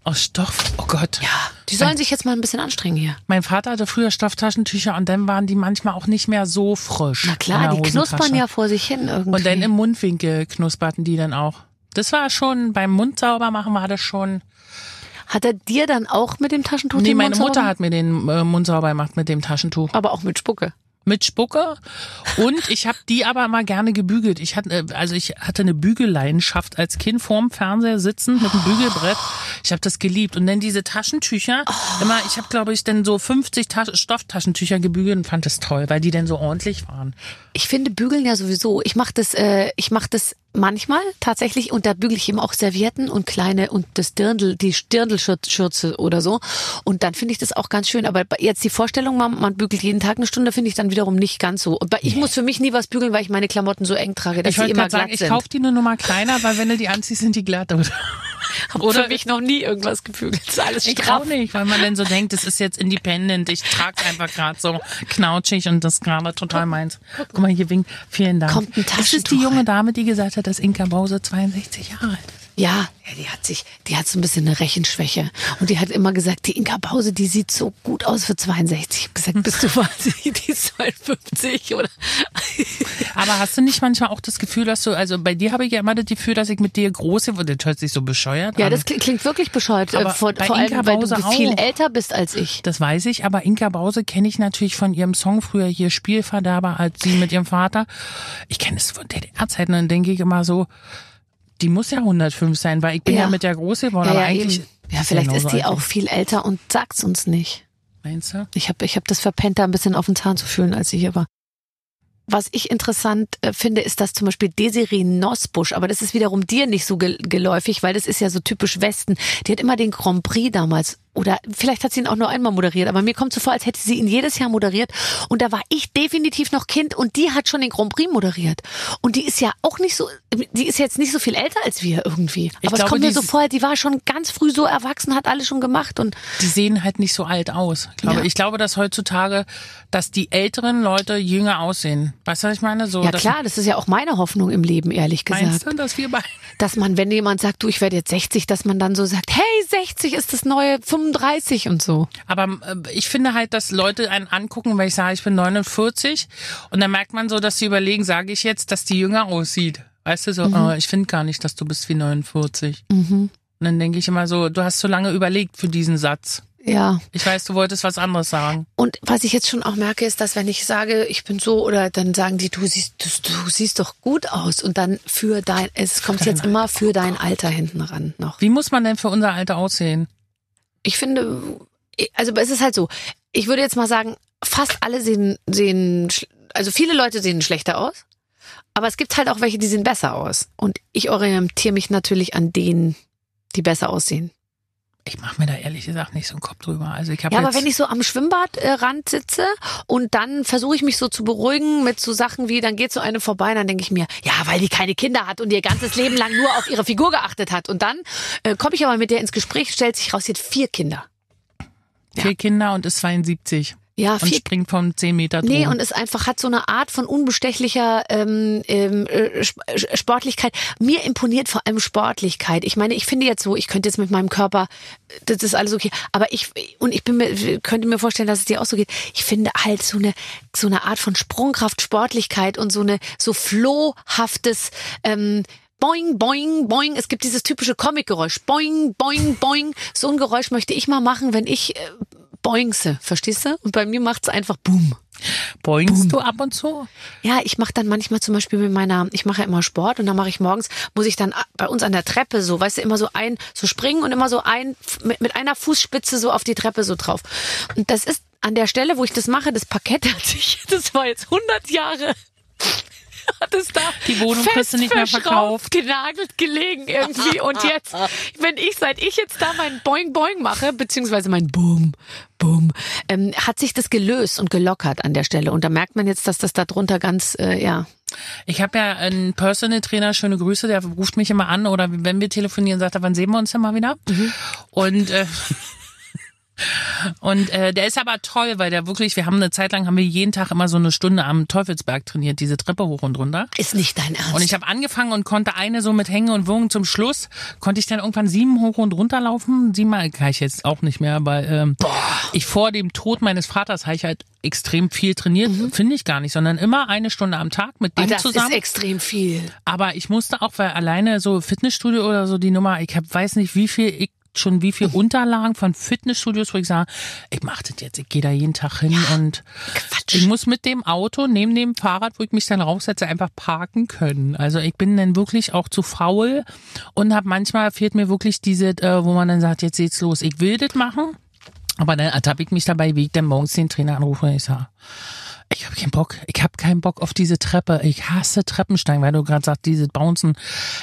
Aus Stoff. Oh Gott. Ja, die sollen sich jetzt mal ein bisschen anstrengen hier. Mein Vater hatte früher Stofftaschentücher und dann waren die manchmal auch nicht mehr so frisch. Na klar, die knuspern ja vor sich hin irgendwie. Und dann im Mundwinkel knusperten die dann auch. Das war schon, beim Mund sauber machen war das schon. hat er dir dann auch mit dem Taschentuch Nee, den meine Mund sauber Mutter gemacht? hat mir den äh, Mund sauber gemacht mit dem Taschentuch. Aber auch mit Spucke. Mit Spucke. Und ich habe die aber mal gerne gebügelt. Ich hatte, äh, also ich hatte eine Bügelleidenschaft als Kind vorm Fernseher sitzen mit einem Bügelbrett. Ich habe das geliebt. Und dann diese Taschentücher. Immer, ich habe, glaube ich, dann so 50 Tas Stofftaschentücher gebügelt und fand das toll, weil die dann so ordentlich waren. Ich finde Bügeln ja sowieso. Ich mache das, äh, ich mache das manchmal tatsächlich und da bügele ich ihm auch Servietten und kleine und das Dirndl, die Dirndlschürze oder so und dann finde ich das auch ganz schön. Aber jetzt die Vorstellung, man, man bügelt jeden Tag eine Stunde, finde ich dann wiederum nicht ganz so. Und ich muss für mich nie was bügeln, weil ich meine Klamotten so eng trage, dass Ich sie immer glatt sagen, ich sind. kaufe die nur noch mal kleiner, weil wenn du die anziehst, sind die glatt. Oder, Hab für mich noch nie irgendwas gebügelt. Das ist alles ich straff. auch nicht, weil man dann so denkt, das ist jetzt independent. Ich trage einfach gerade so knautschig und das ist gerade total meins. Guck mal, hier winkt. Vielen Dank. Kommt ein ist es die Taschentuch junge. Dame, die gesagt hat, dass Inka Bause 62 Jahre alt ist? Ja, ja, die hat sich, die hat so ein bisschen eine Rechenschwäche. Und die hat immer gesagt, die Inka Pause, die sieht so gut aus für 62. Ich hab gesagt, bist du wahnsinnig, die ist 52 oder? Aber hast du nicht manchmal auch das Gefühl, dass du, also bei dir habe ich ja immer das Gefühl, dass ich mit dir große, das hört sich so bescheuert Ja, an. das klingt, wirklich bescheuert. Aber äh, vor, bei vor Inka allem, weil Bause du viel auch. älter bist als ich. Das weiß ich, aber Inka Bause kenne ich natürlich von ihrem Song früher hier Spielverderber, als sie mit ihrem Vater. Ich kenne es von DDR-Zeiten, dann denke ich immer so, die muss ja 105 sein, weil ich bin ja, Ja. mit der groß geworden, Ja, aber eigentlich. eben. ja vielleicht ist die auch viel älter und sagt's uns nicht. Meinst du? Ich habe ich hab das verpennt, da ein bisschen auf den Zahn zu fühlen, als ich hier war. Was ich interessant äh, finde, ist, dass zum Beispiel Desiree Nosbusch, aber das ist wiederum dir nicht so gel- geläufig, weil das ist ja so typisch Westen. Die hat immer den Grand Prix damals oder vielleicht hat sie ihn auch nur einmal moderiert, aber mir kommt so vor, als hätte sie ihn jedes Jahr moderiert und da war ich definitiv noch Kind und die hat schon den Grand Prix moderiert und die ist ja auch nicht so, die ist jetzt nicht so viel älter als wir irgendwie. Ich aber es glaube, kommt mir so vor, die war schon ganz früh so erwachsen, hat alles schon gemacht und Die sehen halt nicht so alt aus. Ich glaube, Ja. ich glaube, dass heutzutage, dass die älteren Leute jünger aussehen. Weißt du, was ich meine? So, ja klar, das ist ja auch meine Hoffnung im Leben, ehrlich gesagt. Meinst du, dass wir beide dass man, wenn jemand sagt, du, ich werde jetzt 60, dass man dann so sagt, hey, 60 ist das neue 35 und so. Aber äh, ich finde halt, dass Leute einen angucken, wenn ich sage, ich bin 49 und dann merkt man so, dass sie überlegen, sage ich jetzt, dass die jünger aussieht. Weißt du, so, Mhm. oh, ich finde gar nicht, dass du bist wie 49. Und dann denke ich immer so, du hast so lange überlegt für diesen Satz. Ja. Ich weiß, du wolltest was anderes sagen. Und was ich jetzt schon auch merke, ist, dass wenn ich sage, ich bin so, oder dann sagen die, du siehst, du, du siehst doch gut aus. Und dann für dein, es kommt dein jetzt immer für dein Alter hinten ran noch. Wie muss man denn für unser Alter aussehen? Ich finde, also es ist halt so, ich würde jetzt mal sagen, fast alle sehen, sehen, also viele Leute sehen schlechter aus. Aber es gibt halt auch welche, die sehen besser aus. Und ich orientiere mich natürlich an denen, die besser aussehen. Ich mache mir da ehrlich gesagt nicht so einen Kopf drüber. Also ich habe Ja, aber wenn ich so am Schwimmbadrand sitze und dann versuche ich mich so zu beruhigen mit so Sachen wie, dann geht so eine vorbei dann denke ich mir, ja, weil die keine Kinder hat und ihr ganzes Leben lang nur auf ihre Figur geachtet hat. Und dann äh, komme ich aber mit der ins Gespräch, stellt sich raus, sie hat vier Kinder. vier Kinder und ist 72 Ja, und springt vom 10 Meter Turm. Nee, und es einfach hat so eine Art von unbestechlicher ähm, ähm, äh, äh, Sportlichkeit. Mir imponiert vor allem Sportlichkeit. Ich meine, ich finde jetzt so, ich könnte jetzt mit meinem Körper, das ist alles okay, aber ich und ich bin mir könnte mir vorstellen, dass es dir auch so geht. Ich finde halt so eine so eine Art von Sprungkraft, Sportlichkeit und so eine so flohhaftes ähm, Boing, boing, boing. Es gibt dieses typische Comic-Geräusch. Boing, boing, boing. So ein Geräusch möchte ich mal machen, wenn ich äh, boingse. Verstehst du? Und bei mir macht's einfach Boom. Boingst du ab und zu? Ja, ich mache dann manchmal zum Beispiel mit meiner, ich mache ja immer Sport und dann mache ich morgens, muss ich dann bei uns an der Treppe so, weißt du, immer so ein, so springen und immer so ein, mit, mit einer Fußspitze so auf die Treppe so drauf. Und das ist an der Stelle, wo ich das mache, das Parkett hat sich, das war jetzt 100 Jahre. Hat es da Die Wohnung fest kriegst nicht mehr verkauft. genagelt gelegen irgendwie. Und jetzt, wenn ich, seit ich jetzt da mein Boing Boing mache, beziehungsweise mein Boom, Boom, ähm, hat sich das gelöst und gelockert an der Stelle. Und da merkt man jetzt, dass das da drunter ganz, äh, ja, Ich habe ja einen Personal Trainer, schöne Grüße, der ruft mich immer an oder wenn wir telefonieren, sagt er, wann sehen wir uns denn mal wieder? Und äh, und äh, der ist aber toll, weil der wirklich, wir haben eine Zeit lang, haben wir jeden Tag immer so eine Stunde am Teufelsberg trainiert, diese Treppe hoch und runter. ist nicht dein Ernst. Und ich habe angefangen und konnte eine so mit Hängen und Würgen zum Schluss, konnte ich dann irgendwann sieben hoch und runter laufen. Siebenmal kann ich jetzt auch nicht mehr, weil ähm, ich vor dem Tod meines Vaters habe ich halt extrem viel trainiert, finde ich gar nicht, sondern immer eine Stunde am Tag mit dem das zusammen. ist extrem viel. Aber ich musste auch, weil alleine so Fitnessstudio oder so die Nummer, ich hab, weiß nicht, wie viel ich schon wie viel Unterlagen von Fitnessstudios, wo ich sage, ich mach das jetzt, ich gehe da jeden Tag hin und Quatsch. ich muss mit dem Auto neben dem Fahrrad, wo ich mich dann raufsetze, einfach parken können. Also ich bin dann wirklich auch zu faul und hab manchmal fehlt mir wirklich diese, äh, wo man dann sagt, jetzt geht's los, ich will das machen. Aber dann ertappe ich mich dabei, wie ich dann morgens den Trainer anrufe und ich sage, Ich habe keinen Bock. Ich habe keinen Bock auf diese Treppe. Ich hasse Treppensteigen, weil du gerade sagst, diese Bouncen.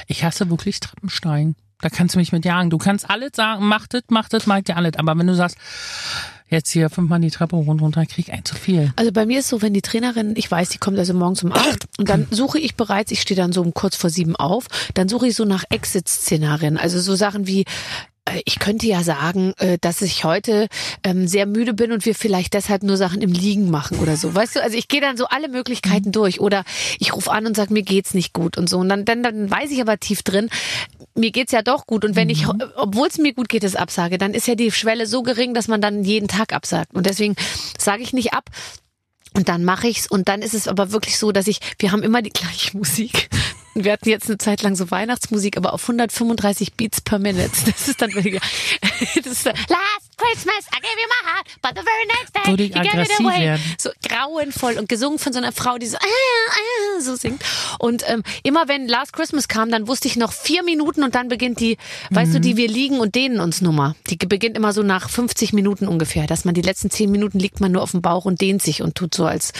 Ich hasse wirklich Treppensteigen. Da kannst du mich mit jagen. Du kannst alles sagen, mach das, mach das, mag dir alles. Aber wenn du sagst, jetzt hier fünfmal die Treppe rund runter, krieg ich ein zu viel. Also bei mir ist so, wenn die Trainerin, ich weiß, die kommt also morgens um acht und dann suche ich bereits, ich stehe dann so um kurz vor sieben auf, dann suche ich so nach Exit-Szenarien. Also so Sachen wie, ich könnte ja sagen, äh, dass ich heute ähm, sehr müde bin und wir vielleicht deshalb nur Sachen im Liegen machen oder so. Weißt du, also ich gehe dann so alle Möglichkeiten durch oder ich rufe an und sage, mir geht's nicht gut und so. Und dann, dann, dann weiß ich aber tief drin, mir geht's ja doch gut. Und wenn ich, obwohl es mir gut geht, es absage, dann ist ja die Schwelle so gering, dass man dann jeden Tag absagt. Und deswegen sage ich nicht ab, und dann mache ich's und dann ist es aber wirklich so, dass ich, wir haben immer die gleiche Musik. Wir hatten jetzt eine Zeit lang so Weihnachtsmusik, aber auf 135 Beats per Minute. Das ist dann wirklich, das ist, Last Christmas, I gave you my heart, but the very next day, Würde ich you gave it aggressiv away. werden. So grauenvoll und gesungen von so einer Frau, die so, ah, ah, so singt. Und ähm, immer wenn Last Christmas kam, dann wusste ich noch vier Minuten und dann beginnt die, weißt du, Mhm. die Wir liegen und dehnen uns Nummer. Die beginnt immer so nach 50 Minuten ungefähr, dass man die letzten zehn Minuten liegt man nur auf dem Bauch und dehnt sich und tut so als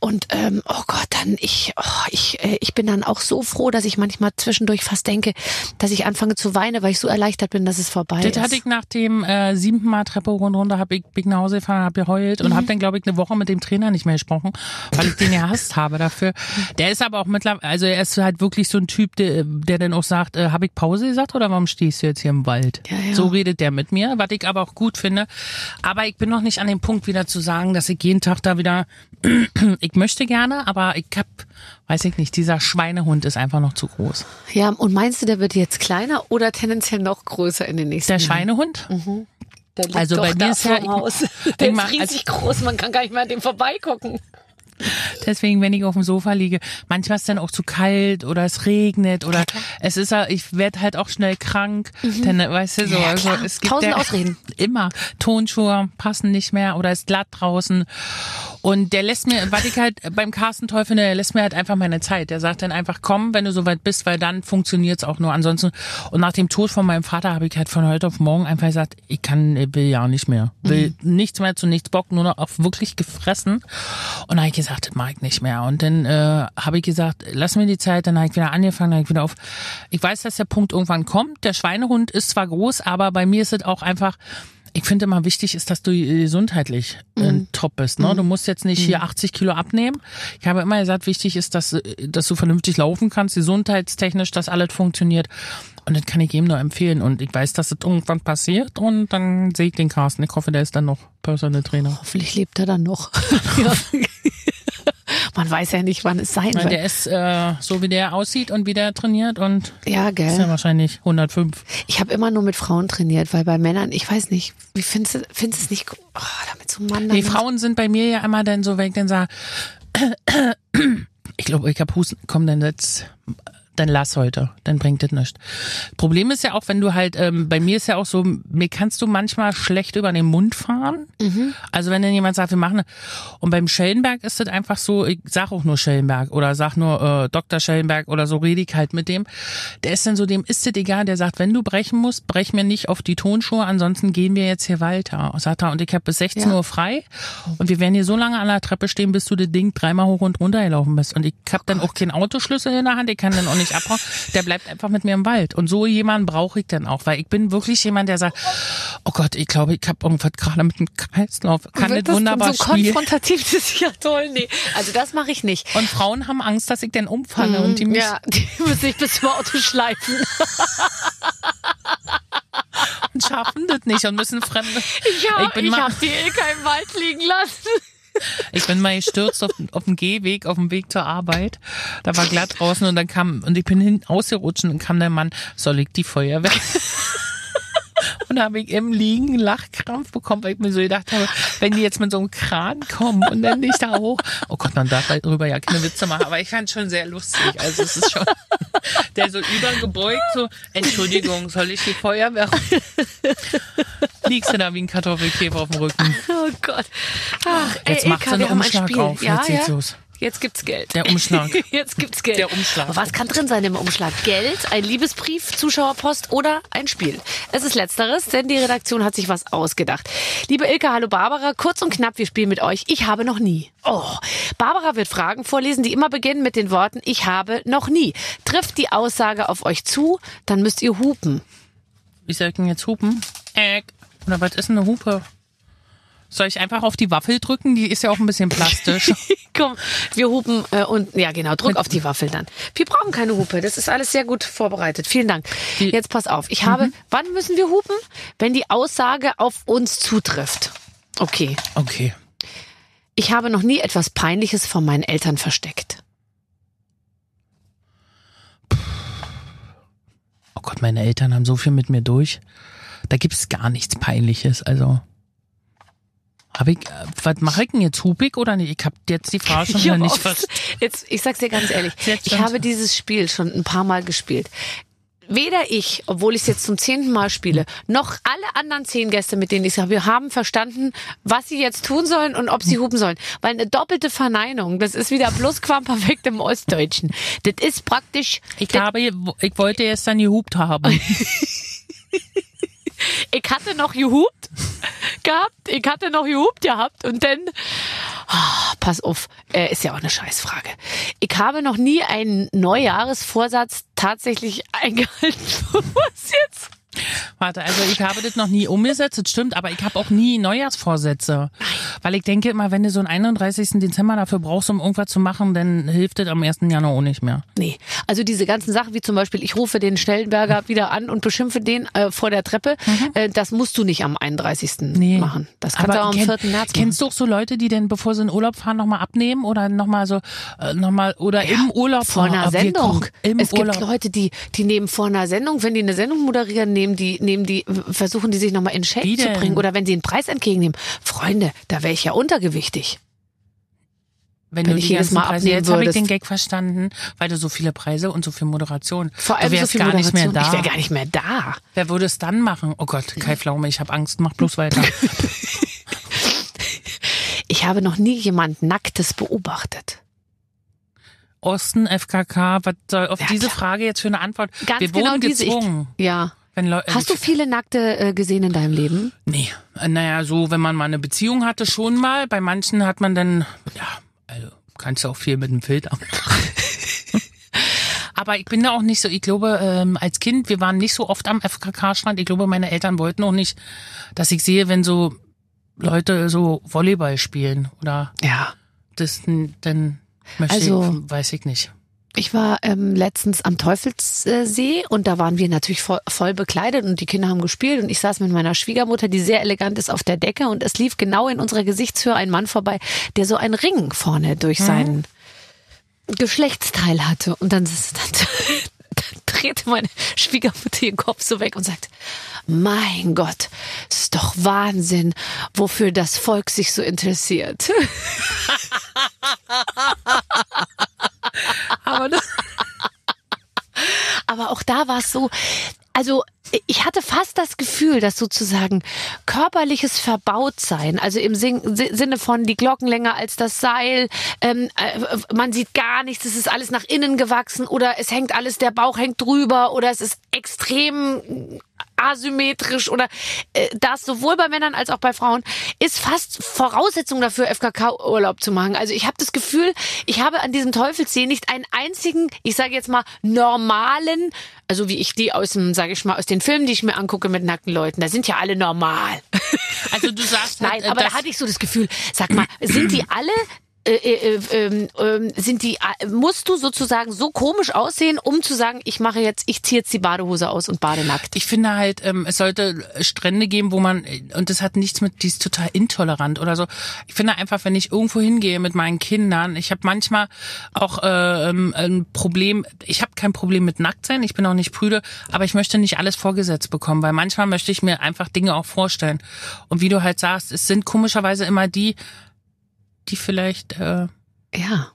und ähm, oh Gott, dann ich, oh, ich, äh, ich bin dann auch so froh, dass ich manchmal zwischendurch fast denke, dass ich anfange zu weinen, weil ich so erleichtert bin, dass es vorbei Das ist. hatte ich nach dem äh, siebten Mal Treppe runter, hab ich, bin nach Hause gefahren, hab geheult und Mhm. hab dann, glaube ich, eine Woche mit dem Trainer nicht mehr gesprochen, weil ich den gehasst habe dafür. Der ist aber auch mittlerweile, also er ist halt wirklich so ein Typ, der, der dann auch sagt, äh, habe ich Pause gesagt oder warum stehst du jetzt hier im Wald? Ja, ja. So redet der mit mir, was ich aber auch gut finde. Aber ich bin noch nicht an dem Punkt wieder zu sagen, dass ich jeden Tag da wieder, ich möchte gerne, aber ich hab, weiß ich nicht, dieser Schweinehund ist einfach noch zu groß. ja, und meinst du, der wird jetzt kleiner oder tendenziell noch größer in den nächsten Der Jahren? Schweinehund? Der liegt Also doch bei mir ist ja- Haus. Der ist riesig groß, man kann gar nicht mehr an dem vorbeigucken. Deswegen, wenn ich auf dem Sofa liege, manchmal ist dann auch zu kalt oder es regnet oder es ist ja, ich werde halt auch schnell krank. Dann, weißt du, so, Mhm. Ja, also es gibt Tausend ja Ausreden. Immer. Tonschuhe passen nicht mehr oder ist glatt draußen. Und der lässt mir, was ich halt beim Carsten toll finde, der lässt mir halt einfach meine Zeit. Der sagt dann einfach, komm, wenn du soweit bist, weil dann funktioniert's auch nur. Ansonsten, und nach dem Tod von meinem Vater habe ich halt von heute auf morgen einfach gesagt, ich kann, ich will ja nicht mehr. Will nichts mehr zu nichts Bock, nur noch auf wirklich gefressen. Und dann habe ich gesagt, mag ich nicht mehr. Und dann äh, habe ich gesagt, lass mir die Zeit, dann habe ich wieder angefangen, dann habe ich wieder auf. Ich weiß, dass der Punkt irgendwann kommt. Der Schweinehund ist zwar groß, aber bei mir ist es auch einfach, ich finde immer wichtig ist, dass du gesundheitlich äh, top bist. Ne? Du musst jetzt nicht hier 80 Kilo abnehmen. Ich habe immer gesagt, wichtig ist, dass, äh, dass du vernünftig laufen kannst, gesundheitstechnisch, dass alles funktioniert. Und das kann ich jedem nur empfehlen. Und ich weiß, dass das irgendwann passiert. Und dann sehe ich den Carsten. Ich hoffe, der ist dann noch Personal Trainer. Hoffentlich lebt er dann noch. Man weiß ja nicht, wann es sein Weil wird. der ist äh, so, wie der aussieht und wie der trainiert. Und Ja, ist ja gell. wahrscheinlich 105. Ich habe immer nur mit Frauen trainiert, weil bei Männern, ich weiß nicht, wie findest du, findest es nicht, oh, damit so ein Mann Die Frauen sind bei mir ja immer dann so, wenn ich dann sage, ich glaube, ich hab Husten, komm, dann jetzt, dann lass heute, dann bringt das nichts. Problem ist ja auch, wenn du halt, ähm, bei mir ist ja auch so, mir kannst du manchmal schlecht über den Mund fahren. Also wenn dann jemand sagt, wir machen, und beim Schellenberg ist das einfach so, ich sag auch nur Schellenberg oder sag nur äh, Dr. Schellenberg oder so rede ich halt mit dem. Der ist dann so, dem ist das egal, der sagt, wenn du brechen musst, brech mir nicht auf die Tonschuhe, ansonsten gehen wir jetzt hier weiter. Sagt er, und ich habe bis 16 Ja. Uhr frei und wir werden hier so lange an der Treppe stehen, bis du das Ding dreimal hoch und runter gelaufen bist. Und ich habe dann auch keinen Autoschlüssel in der Hand, ich kann dann auch nicht abhauen. Der bleibt einfach mit mir im Wald. Und so jemanden brauche ich dann auch, weil ich bin wirklich jemand, der sagt, oh Gott, ich glaube, ich habe irgendwas gerade mit dem Kreislauf. Kann Wird das wunderbar so spielen. konfrontativ, das ist ja toll. Nee, also das mache ich nicht. Und Frauen haben Angst, dass ich dann umfalle und die mich Ja, die müssen sich bis zum Auto schleifen. schaffen das nicht und müssen fremde. Ich habe Ich bin ich mal- hab die Ilka im Wald liegen lassen. Ich bin mal gestürzt auf, auf dem Gehweg, auf dem Weg zur Arbeit. Da war glatt draußen und dann kam, und ich bin hin ausgerutscht und dann kam der Mann, soll ich die Feuerwehr? Und habe ich im Liegen Lachkrampf bekommen, weil ich mir so gedacht habe, wenn die jetzt mit so einem Kran kommen und dann nicht da hoch. Oh Gott, man darf darüber ja keine Witze machen, aber ich fand es schon sehr lustig. Also es ist schon, der so übergebeugt, so, Entschuldigung, soll ich die Feuerwehr? Liegst du da wie ein Kartoffelkäfer auf dem Rücken? Oh Gott. Ach, ey, Jetzt macht wir einen Umschlag auf. Ja, Jetzt ja. geht's los. Jetzt gibt's Geld. Der Umschlag. Jetzt gibt's Geld. Der Umschlag. Was kann drin sein im Umschlag? Geld, ein Liebesbrief, Zuschauerpost oder ein Spiel? Es ist letzteres, denn die Redaktion hat sich was ausgedacht. Liebe Ilke, hallo Barbara, kurz und knapp, wir spielen mit euch. Ich habe noch nie. Oh, Barbara wird Fragen vorlesen, die immer beginnen mit den Worten Ich habe noch nie. Trifft die Aussage auf euch zu, dann müsst ihr hupen. Wie soll ich denn jetzt hupen? Äh, oder was ist denn eine Hupe? Soll ich einfach auf die Waffel drücken? Die ist ja auch ein bisschen plastisch. Komm, wir hupen äh, und ja genau, drück auf die Waffel dann. Wir brauchen keine Hupe, das ist alles sehr gut vorbereitet. Vielen Dank. Jetzt pass auf, ich habe, wann müssen wir hupen? Wenn die Aussage auf uns zutrifft. Okay, Okay. ich habe noch nie etwas Peinliches von meinen Eltern versteckt. Oh Gott, meine Eltern haben so viel mit mir durch. Da gibt's gar nichts Peinliches. Also. Hab ich, äh, was mache ich denn jetzt? Hupig oder nicht? Ich hab jetzt die Frage schon wieder nicht verstanden. Jetzt, ich sag's dir ganz ehrlich, ich habe dieses Spiel schon ein paar Mal gespielt. Weder ich, obwohl ich es jetzt zum zehnten Mal spiele, noch alle anderen zehn Gäste, mit denen ich sage, wir haben verstanden, was sie jetzt tun sollen und ob sie hupen sollen. Weil eine doppelte Verneinung, das ist wieder Plusquamperfekt im Ostdeutschen. Das ist praktisch, Ich habe, ich wollte erst dann gehupt haben. ich hatte noch gehupt gehabt, ich hatte noch gehupt gehabt und dann, ah, pass auf, äh, ist ja auch eine Scheißfrage. Ich habe noch nie einen Neujahresvorsatz tatsächlich eingehalten. Was jetzt? Warte, also ich habe das noch nie umgesetzt, das stimmt, aber ich habe auch nie Neujahrsvorsätze. Weil ich denke immer, wenn du so einen 31. Dezember dafür brauchst, um irgendwas zu machen, dann hilft das am 1. Januar auch nicht mehr. Nee, also diese ganzen Sachen, wie zum Beispiel, ich rufe den Stellenberger wieder an und beschimpfe den äh, vor der Treppe, äh, das musst du nicht am 31. Nee. machen. Das kannst du auch am kenn- 4. März machen. Kennst du auch so Leute, die denn, bevor sie in Urlaub fahren, nochmal abnehmen oder nochmal so, äh, nochmal, oder im Urlaub vor einer Sendung. Im es Urlaub. gibt Leute, die, die nehmen vor einer Sendung, wenn die eine Sendung moderieren, nehmen die, nehmen die, versuchen die sich nochmal in Shape zu bringen. Oder wenn sie einen Preis entgegennehmen. Freunde, da wäre ich ja untergewichtig. wenn, wenn du ich jedes Mal Preise, abnehmen jetzt habe ich den Gag verstanden, weil du so viele Preise und so viel Moderation. Vor allem du so wärst viel gar nicht mehr Moderation. da. Ich wäre gar nicht mehr da. Wer würde es dann machen? Oh Gott, Kai Pflaume, ich habe Angst, mach bloß weiter. Ich habe noch nie jemand Nacktes beobachtet. Osten, FKK, was soll auf Ja, diese klar. Frage jetzt für eine Antwort? Ganz Wir genau wurden diese. Ich, gezwungen. ja. Leu Hast du viele Nackte äh, gesehen in deinem Leben? Nee, Äh, naja, so, wenn man mal eine Beziehung hatte, schon mal. Bei manchen hat man dann, ja, also kannst du auch viel mit dem Filter machen. Aber ich bin da auch nicht so, ich glaube, ähm, als Kind, wir waren nicht so oft am FKK-Strand. Ich glaube, meine Eltern wollten auch nicht, dass ich sehe, wenn so Leute so Volleyball spielen oder Ja. das, dann möchte Also- ich, weiß ich nicht. Ich war ähm, letztens am Teufelssee und da waren wir natürlich voll, voll bekleidet und die Kinder haben gespielt und ich saß mit meiner Schwiegermutter, die sehr elegant ist, auf der Decke und es lief genau in unserer Gesichtshöhe ein Mann vorbei, der so einen Ring vorne durch seinen Geschlechtsteil hatte und dann, dann, dann drehte meine Schwiegermutter ihren Kopf so weg und sagt, mein Gott, ist doch Wahnsinn, wofür das Volk sich so interessiert. Aber das, Aber auch da war es so, also ich hatte fast das Gefühl, dass sozusagen körperliches Verbautsein, also im Sinn, Si- Sinne von die Glocken länger als das Seil, ähm, äh, man sieht gar nichts, es ist alles nach innen gewachsen oder es hängt alles, der Bauch hängt drüber oder es ist extrem asymmetrisch oder äh, das sowohl bei Männern als auch bei Frauen ist fast Voraussetzung dafür, FKK-Urlaub zu machen. Also ich habe das Gefühl, ich habe an diesem Teufelssee nicht einen einzigen, ich sage jetzt mal, normalen, also wie ich die aus dem, sage ich mal, aus den Filmen, die ich mir angucke mit nackten Leuten, da sind ja alle normal. also du sagst halt, Nein, äh, aber da hatte ich so das Gefühl, sag mal, sind die alle äh, äh, ähm, ähm, sind die äh, musst du sozusagen so komisch aussehen, um zu sagen, ich mache jetzt, ich ziehe jetzt die Badehose aus und bade nackt. Ich finde halt, ähm, es sollte Strände geben, wo man, und das hat nichts mit, die ist total intolerant oder so. Ich finde einfach, wenn ich irgendwo hingehe mit meinen Kindern, ich habe manchmal auch ähm, ein Problem, ich habe kein Problem mit Nacktsein, ich bin auch nicht prüde, aber ich möchte nicht alles vorgesetzt bekommen, weil manchmal möchte ich mir einfach Dinge auch vorstellen. Und wie du halt sagst, es sind komischerweise immer die, die vielleicht äh, Ja.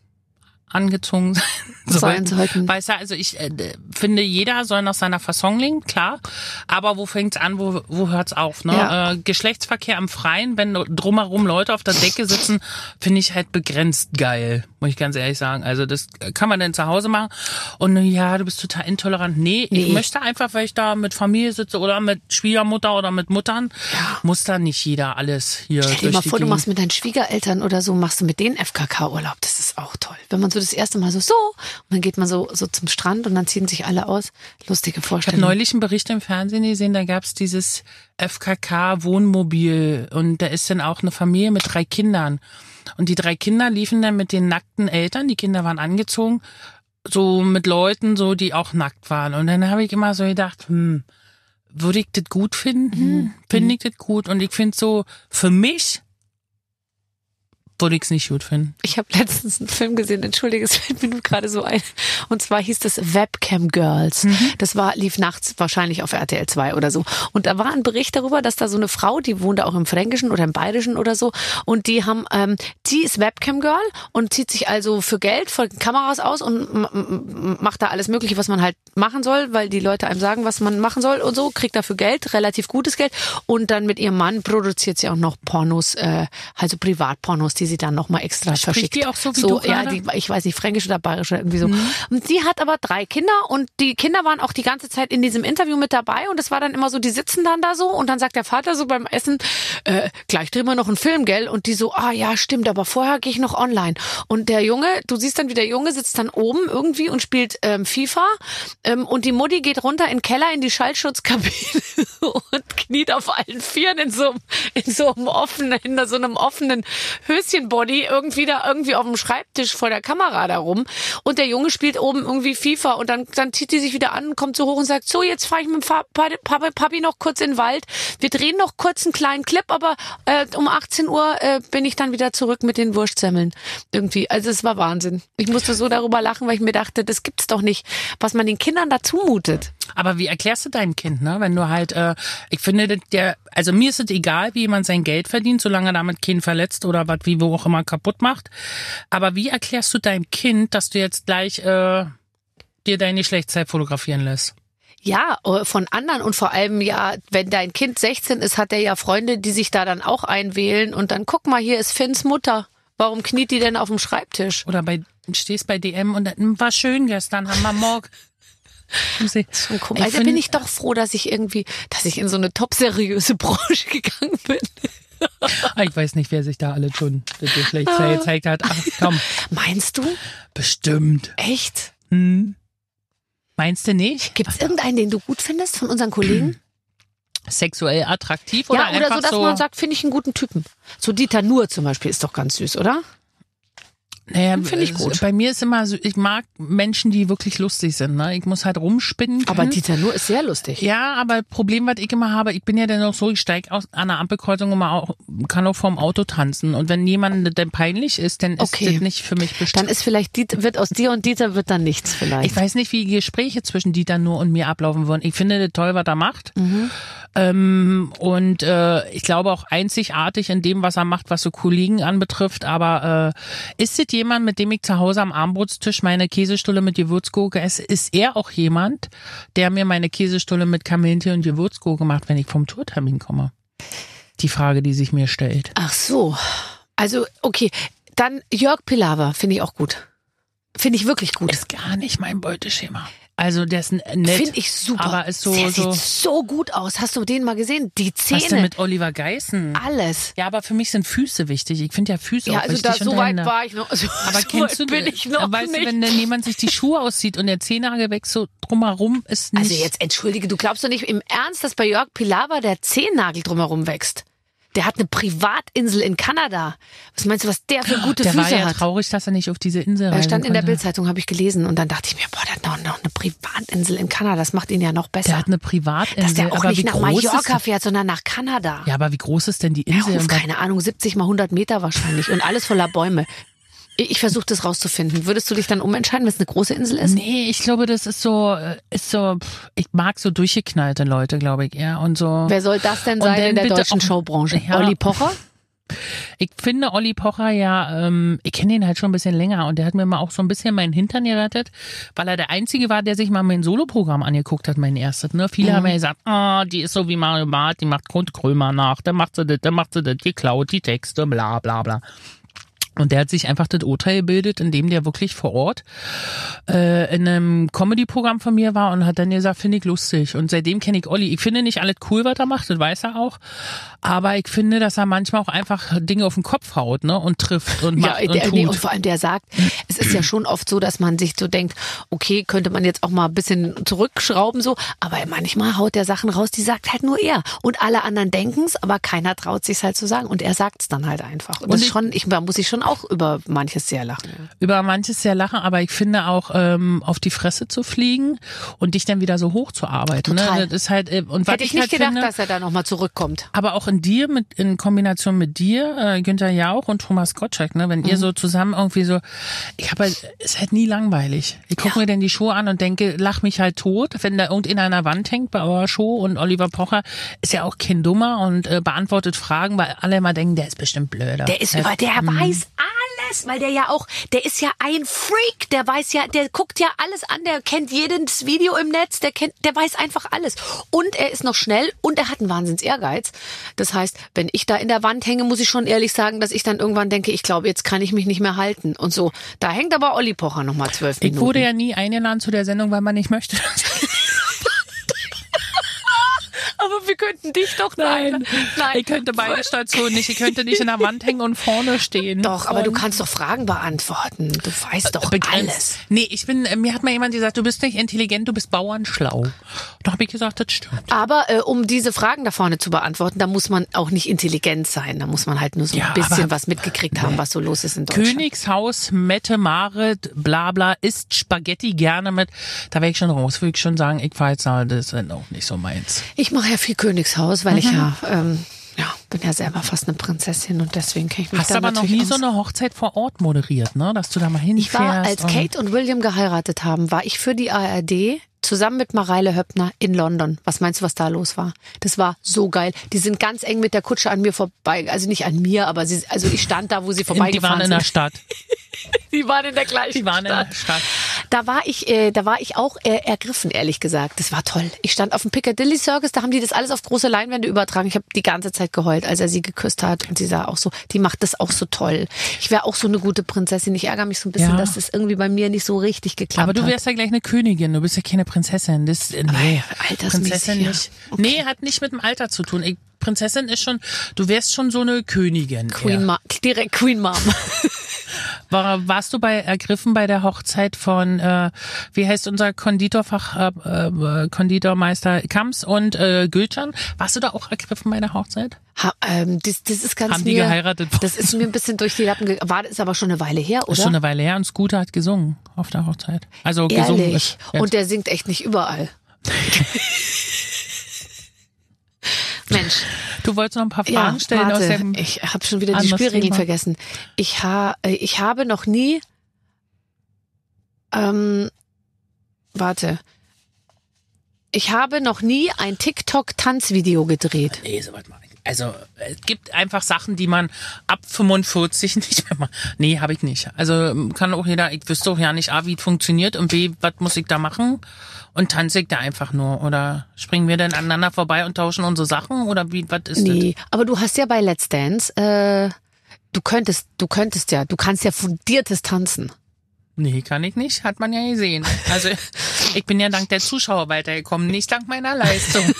Angezogen sein Sein sollten. Weißt du, also ich äh, finde, jeder soll nach seiner Fasson leben, klar. Aber wo fängt's an, wo, wo hört's auf? Ne? Ja. Äh, Geschlechtsverkehr am Freien, wenn drumherum Leute auf der Decke sitzen, finde ich halt begrenzt geil, muss ich ganz ehrlich sagen. Also das kann man dann zu Hause machen. Und ja, du bist total intolerant. Nee, ich Nee. möchte einfach, weil ich da mit Familie sitze oder mit Schwiegermutter oder mit Muttern, muss da nicht jeder alles hier Stell dir mal vor, du Gegend- machst mit deinen Schwiegereltern oder so, machst du mit denen FKK-Urlaub. Das ist auch toll. Wenn man so das erste Mal so, so, und dann geht man so, so zum Strand und dann ziehen sich alle aus. Lustige Ich habe Vorstellung. neulich einen Bericht im Fernsehen gesehen, da gab's dieses FKK-Wohnmobil und da ist dann auch eine Familie mit drei Kindern. Und die drei Kinder liefen dann mit den nackten Eltern, die Kinder waren angezogen, so mit Leuten, so die auch nackt waren. Und dann habe ich immer so gedacht, hm, würde ich das gut finden? Finde ich das gut? Und ich finde so, für mich würde ich es nicht gut finden. Ich habe letztens einen Film gesehen, entschuldige, es fällt mir nur gerade so ein. Und zwar hieß das Webcam Girls. Das war, lief nachts wahrscheinlich auf RTL 2 oder so. Und da war ein Bericht darüber, dass da so eine Frau, die wohnte auch im Fränkischen oder im Bayerischen oder so. Und die haben, ähm, die ist Webcam Girl und zieht sich also für Geld vor den Kameras aus und macht da alles Mögliche, was man halt machen soll, weil die Leute einem sagen, was man machen soll und so, kriegt dafür Geld, relativ gutes Geld. Und dann mit ihrem Mann produziert sie auch noch Pornos, äh, also Privatpornos, die sie dann nochmal extra Spricht verschickt. die auch so wie so, du Ja, die, ich weiß nicht, fränkisch oder bayerisch oder irgendwie so. Mhm. Und die hat aber drei Kinder und die Kinder waren auch die ganze Zeit in diesem Interview mit dabei und es war dann immer so, die sitzen dann da so und dann sagt der Vater so beim Essen, äh, gleich drehen wir noch einen Film, gell? Und die so, ah ja, stimmt, aber vorher gehe ich noch online. Und der Junge, du siehst dann, wie der Junge sitzt dann oben irgendwie und spielt ähm, FIFA ähm, und die Mutti geht runter in den Keller in die Schallschutzkabine und kniet auf allen Vieren in so, einem- in so einem offenen, in so einem offenen Höschenbody irgendwie da irgendwie auf dem Schreibtisch vor der Kamera da rum. Und der Junge spielt oben irgendwie FIFA und dann, dann zieht die sich wieder an, kommt so hoch und sagt, so, jetzt fahre ich mit Papi, Papi noch kurz in den Wald. Wir drehen noch kurz einen kleinen Clip, aber äh, um 18 Uhr äh, bin ich dann wieder zurück mit den Wurstsemmeln. Irgendwie. Also es war Wahnsinn. Ich musste so darüber lachen, weil ich mir dachte, das gibt's doch nicht, was man den Kindern da zumutet. Aber wie erklärst du deinem Kind, ne? Wenn du halt, äh, ich finde, der, also mir ist es egal, wie jemand sein Geld verdient, solange er damit keinen verletzt oder was wie wo auch immer kaputt macht. Aber wie erklärst du deinem Kind, dass du jetzt gleich äh, dir deine Geschlechtszeit fotografieren lässt? Ja, äh, von anderen und vor allem ja, wenn dein Kind 16 ist, hat er ja Freunde, die sich da dann auch einwählen und dann guck mal, hier ist Finns Mutter. Warum kniet die denn auf dem Schreibtisch? Oder bei stehst bei DM und dann, "Hm, war schön gestern, haben wir morgen. Also find- bin ich doch froh, dass ich irgendwie, dass ich in so eine top seriöse Branche gegangen bin. Ah, Ich weiß nicht, wer sich da alle schon das Geschlechtszeit gezeigt hat. Ach komm, Meinst du? bestimmt. Echt? Meinst du nicht? Gibt es irgendeinen, den du gut findest von unseren Kollegen? Sexuell attraktiv oder ja, oder einfach so, dass so? man sagt, finde ich einen guten Typen. So Dieter Nuhr zum Beispiel ist doch ganz süß, oder? Naja, Finde ich gut. Bei mir ist immer so, ich mag Menschen, die wirklich lustig sind. Ne? Ich muss halt rumspinnen. Können. Aber Dieter Nuhr ist sehr lustig. ja, aber Problem, was ich immer habe, ich bin ja dann auch so, ich steige aus an einer Ampelkreuzung und auch, kann auch vorm Auto tanzen. Und wenn jemand dann peinlich ist, dann ist Okay. das nicht für mich Dann bestimmt. ist vielleicht, Dieter, wird aus dir und Dieter wird dann nichts vielleicht. Ich weiß nicht, wie Gespräche zwischen Dieter nur und mir ablaufen würden. Ich finde das toll, was er macht. Mhm. Ähm, und äh, ich glaube auch einzigartig in dem, was er macht, was so Kollegen anbetrifft. Aber äh, ist es jemand, mit dem ich zu Hause am Armbrotstisch meine Käsestulle mit Gewürzgurke esse? Ist er auch jemand, der mir meine Käsestulle mit Kamillentee und Gewürzgurke macht, wenn ich vom Tourtermin komme? Die Frage, die sich mir stellt. Ach so. Also, okay. Dann Jörg Pilawa finde ich auch gut. Finde ich wirklich gut. Ist gar nicht mein Beuteschema. Also der ist nett. Finde ich super. Aber ist so, Der so sieht so gut aus. Hast du den mal gesehen? Die was denn Zähne. mit Oliver Geißen? Alles. Ja, aber für mich sind Füße wichtig. Ich finde ja Füße Ja, auch also wichtig. da, so weit war ich noch. Also, Aber so kennst du bin ich noch weißt nicht. du, wenn dann jemand sich die Schuhe auszieht und der Zehennagel wächst so drumherum, ist nicht. also jetzt entschuldige, du glaubst doch nicht im Ernst, dass bei Jörg Pilawa der Zehennagel drumherum wächst. Der hat eine Privatinsel in Kanada. Was meinst du, was der für gute der Füße war ja hat? traurig, dass er nicht auf diese Insel Er stand in der. Bildzeitung, habe ich gelesen, und dann dachte ich mir, boah, der hat noch, noch eine Privatinsel in Kanada. Das macht ihn ja noch besser. Der hat eine Privatinsel. dass der auch aber nicht nach Mallorca fährt, sondern nach Kanada. Ja, aber wie groß ist denn die Ja, Insel? was- keine Ahnung, 70 mal 100 Meter wahrscheinlich und alles voller Bäume. Ich, versuche das rauszufinden. Würdest du dich dann umentscheiden, wenn es eine große Insel ist? Nee, ich glaube, das ist so, äh, ist so, ich mag so durchgeknallte Leute, glaube ich, ja. Und so. Wer soll das denn sein dann in der deutschen auch- Showbranche? Ja. Olli Pocher? Ich finde Olli Pocher ja, ähm, ich kenne ihn halt schon ein bisschen länger und der hat mir mal auch so ein bisschen meinen Hintern gerettet, weil er der Einzige war, der sich mal mein Soloprogramm angeguckt hat, mein erstes. Ne? Viele haben ja gesagt, ah, die ist so wie Mario Barth, die macht Grund Krömer nach, der macht sie das, der macht sie das, die klaut die Texte, bla bla bla. Und der hat sich einfach das Urteil gebildet, indem der wirklich vor Ort äh, in einem Comedy-Programm von mir war und hat dann gesagt, finde ich lustig. Und seitdem kenne ich Olli. Ich finde nicht alles cool, was er macht, das weiß er auch. Aber ich finde, dass er manchmal auch einfach Dinge auf den Kopf haut ne? und trifft und macht ja, und der, tut. nee, und vor allem der sagt, es ist ja schon oft so, dass man sich so denkt, okay, könnte man jetzt auch mal ein bisschen zurückschrauben so, aber manchmal haut der Sachen raus, die sagt halt nur er und alle anderen denken's, aber keiner traut sich's halt zu sagen und er sagt's dann halt einfach. Und das Und ist ich- schon, ich da muss ich schon auch über manches sehr lachen. Ja. über manches sehr lachen, aber ich finde auch ähm, auf die Fresse zu fliegen und dich dann wieder so hochzuarbeiten. Total. Ne? Das ist halt, äh, und was Hätte ich nicht halt gedacht, finde, dass er da nochmal zurückkommt. aber auch in dir, mit, in Kombination mit dir, äh, Günther Jauch und Thomas Gottschalk, ne, wenn Mhm. ihr so zusammen irgendwie so, ich habe halt, es ist halt nie langweilig. Ich gucke Ja. mir dann die Show an und denke, lach mich halt tot, wenn da irgendeiner an der Wand hängt bei eurer Show und Oliver Pocher ist ja auch kein Dummer und äh, beantwortet Fragen, weil alle immer denken, der ist bestimmt blöder. Der ist über, der weiß alles, weil der ja auch, der ist ja ein Freak, der weiß ja, der guckt ja alles an, der kennt jedes Video im Netz, der kennt, der weiß einfach alles. Und er ist noch schnell und er hat einen Wahnsinns Ehrgeiz. Das heißt, wenn ich da in der Wand hänge, muss ich schon ehrlich sagen, dass ich dann irgendwann denke, ich glaube, jetzt kann ich mich nicht mehr halten und so. Da hängt aber Olli Pocher noch mal zwölf Ich Minuten. wurde ja nie eingeladen zu der Sendung, weil man nicht möchte. könnten dich doch Nein, nein. ich könnte beide Stationen nicht. Ich könnte nicht in der Wand hängen und vorne stehen. Doch, aber du kannst doch Fragen beantworten. Du weißt doch begrenzt. alles. Nee, ich bin, äh, mir hat mal jemand gesagt, du bist nicht intelligent, du bist bauernschlau. Da habe ich gesagt, das stimmt. Aber äh, um diese Fragen da vorne zu beantworten, da muss man auch nicht intelligent sein. Da muss man halt nur so Ja, ein bisschen was mitgekriegt haben, was so los ist in Deutschland. Königshaus, Mette Marit, bla bla, isst Spaghetti gerne mit. Da wäre ich schon raus, würde ich schon sagen, ich jetzt na, das ist auch nicht so meins. Ich mache ja viel Königshaus, weil Mhm. ich ja, ähm, ja, bin ja selber fast eine Prinzessin und deswegen kenne ich mich Hast da aber noch nie so aus. eine Hochzeit vor Ort moderiert, ne? Dass du da mal hinfährst. Ich war, als und- Kate und William geheiratet haben, war ich für die ARD zusammen mit Mareile Höppner in London. Was meinst du, was da los war? Das war so geil. Die sind ganz eng mit der Kutsche an mir vorbei, also nicht an mir, aber sie, also ich stand da, wo sie Die waren vorbeigefahren in der sind. Stadt. Die waren in der gleichen Die waren in Stadt. der Stadt. Da war ich, äh, da war ich auch äh, ergriffen, ehrlich gesagt. Das war toll. Ich stand auf dem Piccadilly Circus, da haben die das alles auf große Leinwände übertragen. Ich habe die ganze Zeit geheult, als er sie geküsst hat. Und sie sah auch so, die macht das auch so toll. Ich wäre auch so eine gute Prinzessin. Ich ärgere mich so ein bisschen, Ja. dass das irgendwie bei mir nicht so richtig geklappt Aber du hat. wärst ja gleich eine Königin, du bist ja keine Prinzessin. Das, äh, nee, Prinzessin nicht. Nee, hat nicht mit dem Alter zu tun. Ich, Prinzessin ist schon, du wärst schon so eine Königin. Queen. Ma direkt Queen Mom. War, warst du bei ergriffen bei der Hochzeit von, äh, wie heißt unser Konditorfach, äh, äh, Konditormeister Kams und äh, Gülcan? Warst du da auch ergriffen bei der Hochzeit? ha, ähm, das, das ist ganz Haben die mir, geheiratet? Das ist mir ein bisschen durch die Lappen gegangen. War das ist aber schon eine Weile her, oder? Ist schon eine Weile her und Scooter hat gesungen auf der Hochzeit. Also gesungen Ehrlich. ist. jetzt. Und der singt echt nicht überall. Mensch, du wolltest noch ein paar Fragen stellen aus warte, dem. ich habe schon wieder die Spielregeln Thema. vergessen. Ich, ha, äh, ich habe noch nie, ähm, warte, ich habe noch nie ein TikTok-Tanzvideo gedreht. Nee, so weit mal. Also es gibt einfach Sachen, die man ab 45 nicht mehr macht. Nee, habe ich nicht. Also kann auch jeder, ich wüsste auch ja nicht, A, wie es funktioniert und B, was muss ich da machen? Und tanze ich da einfach nur? Oder springen wir dann aneinander vorbei und tauschen unsere Sachen? Oder wie, was ist Nee, aber du hast ja bei Let's Dance, äh, du könntest, du könntest ja, du kannst ja fundiertes Tanzen. das? Nee, kann ich nicht. Hat man ja gesehen. Also ich bin ja dank der Zuschauer weitergekommen, nicht dank meiner Leistung.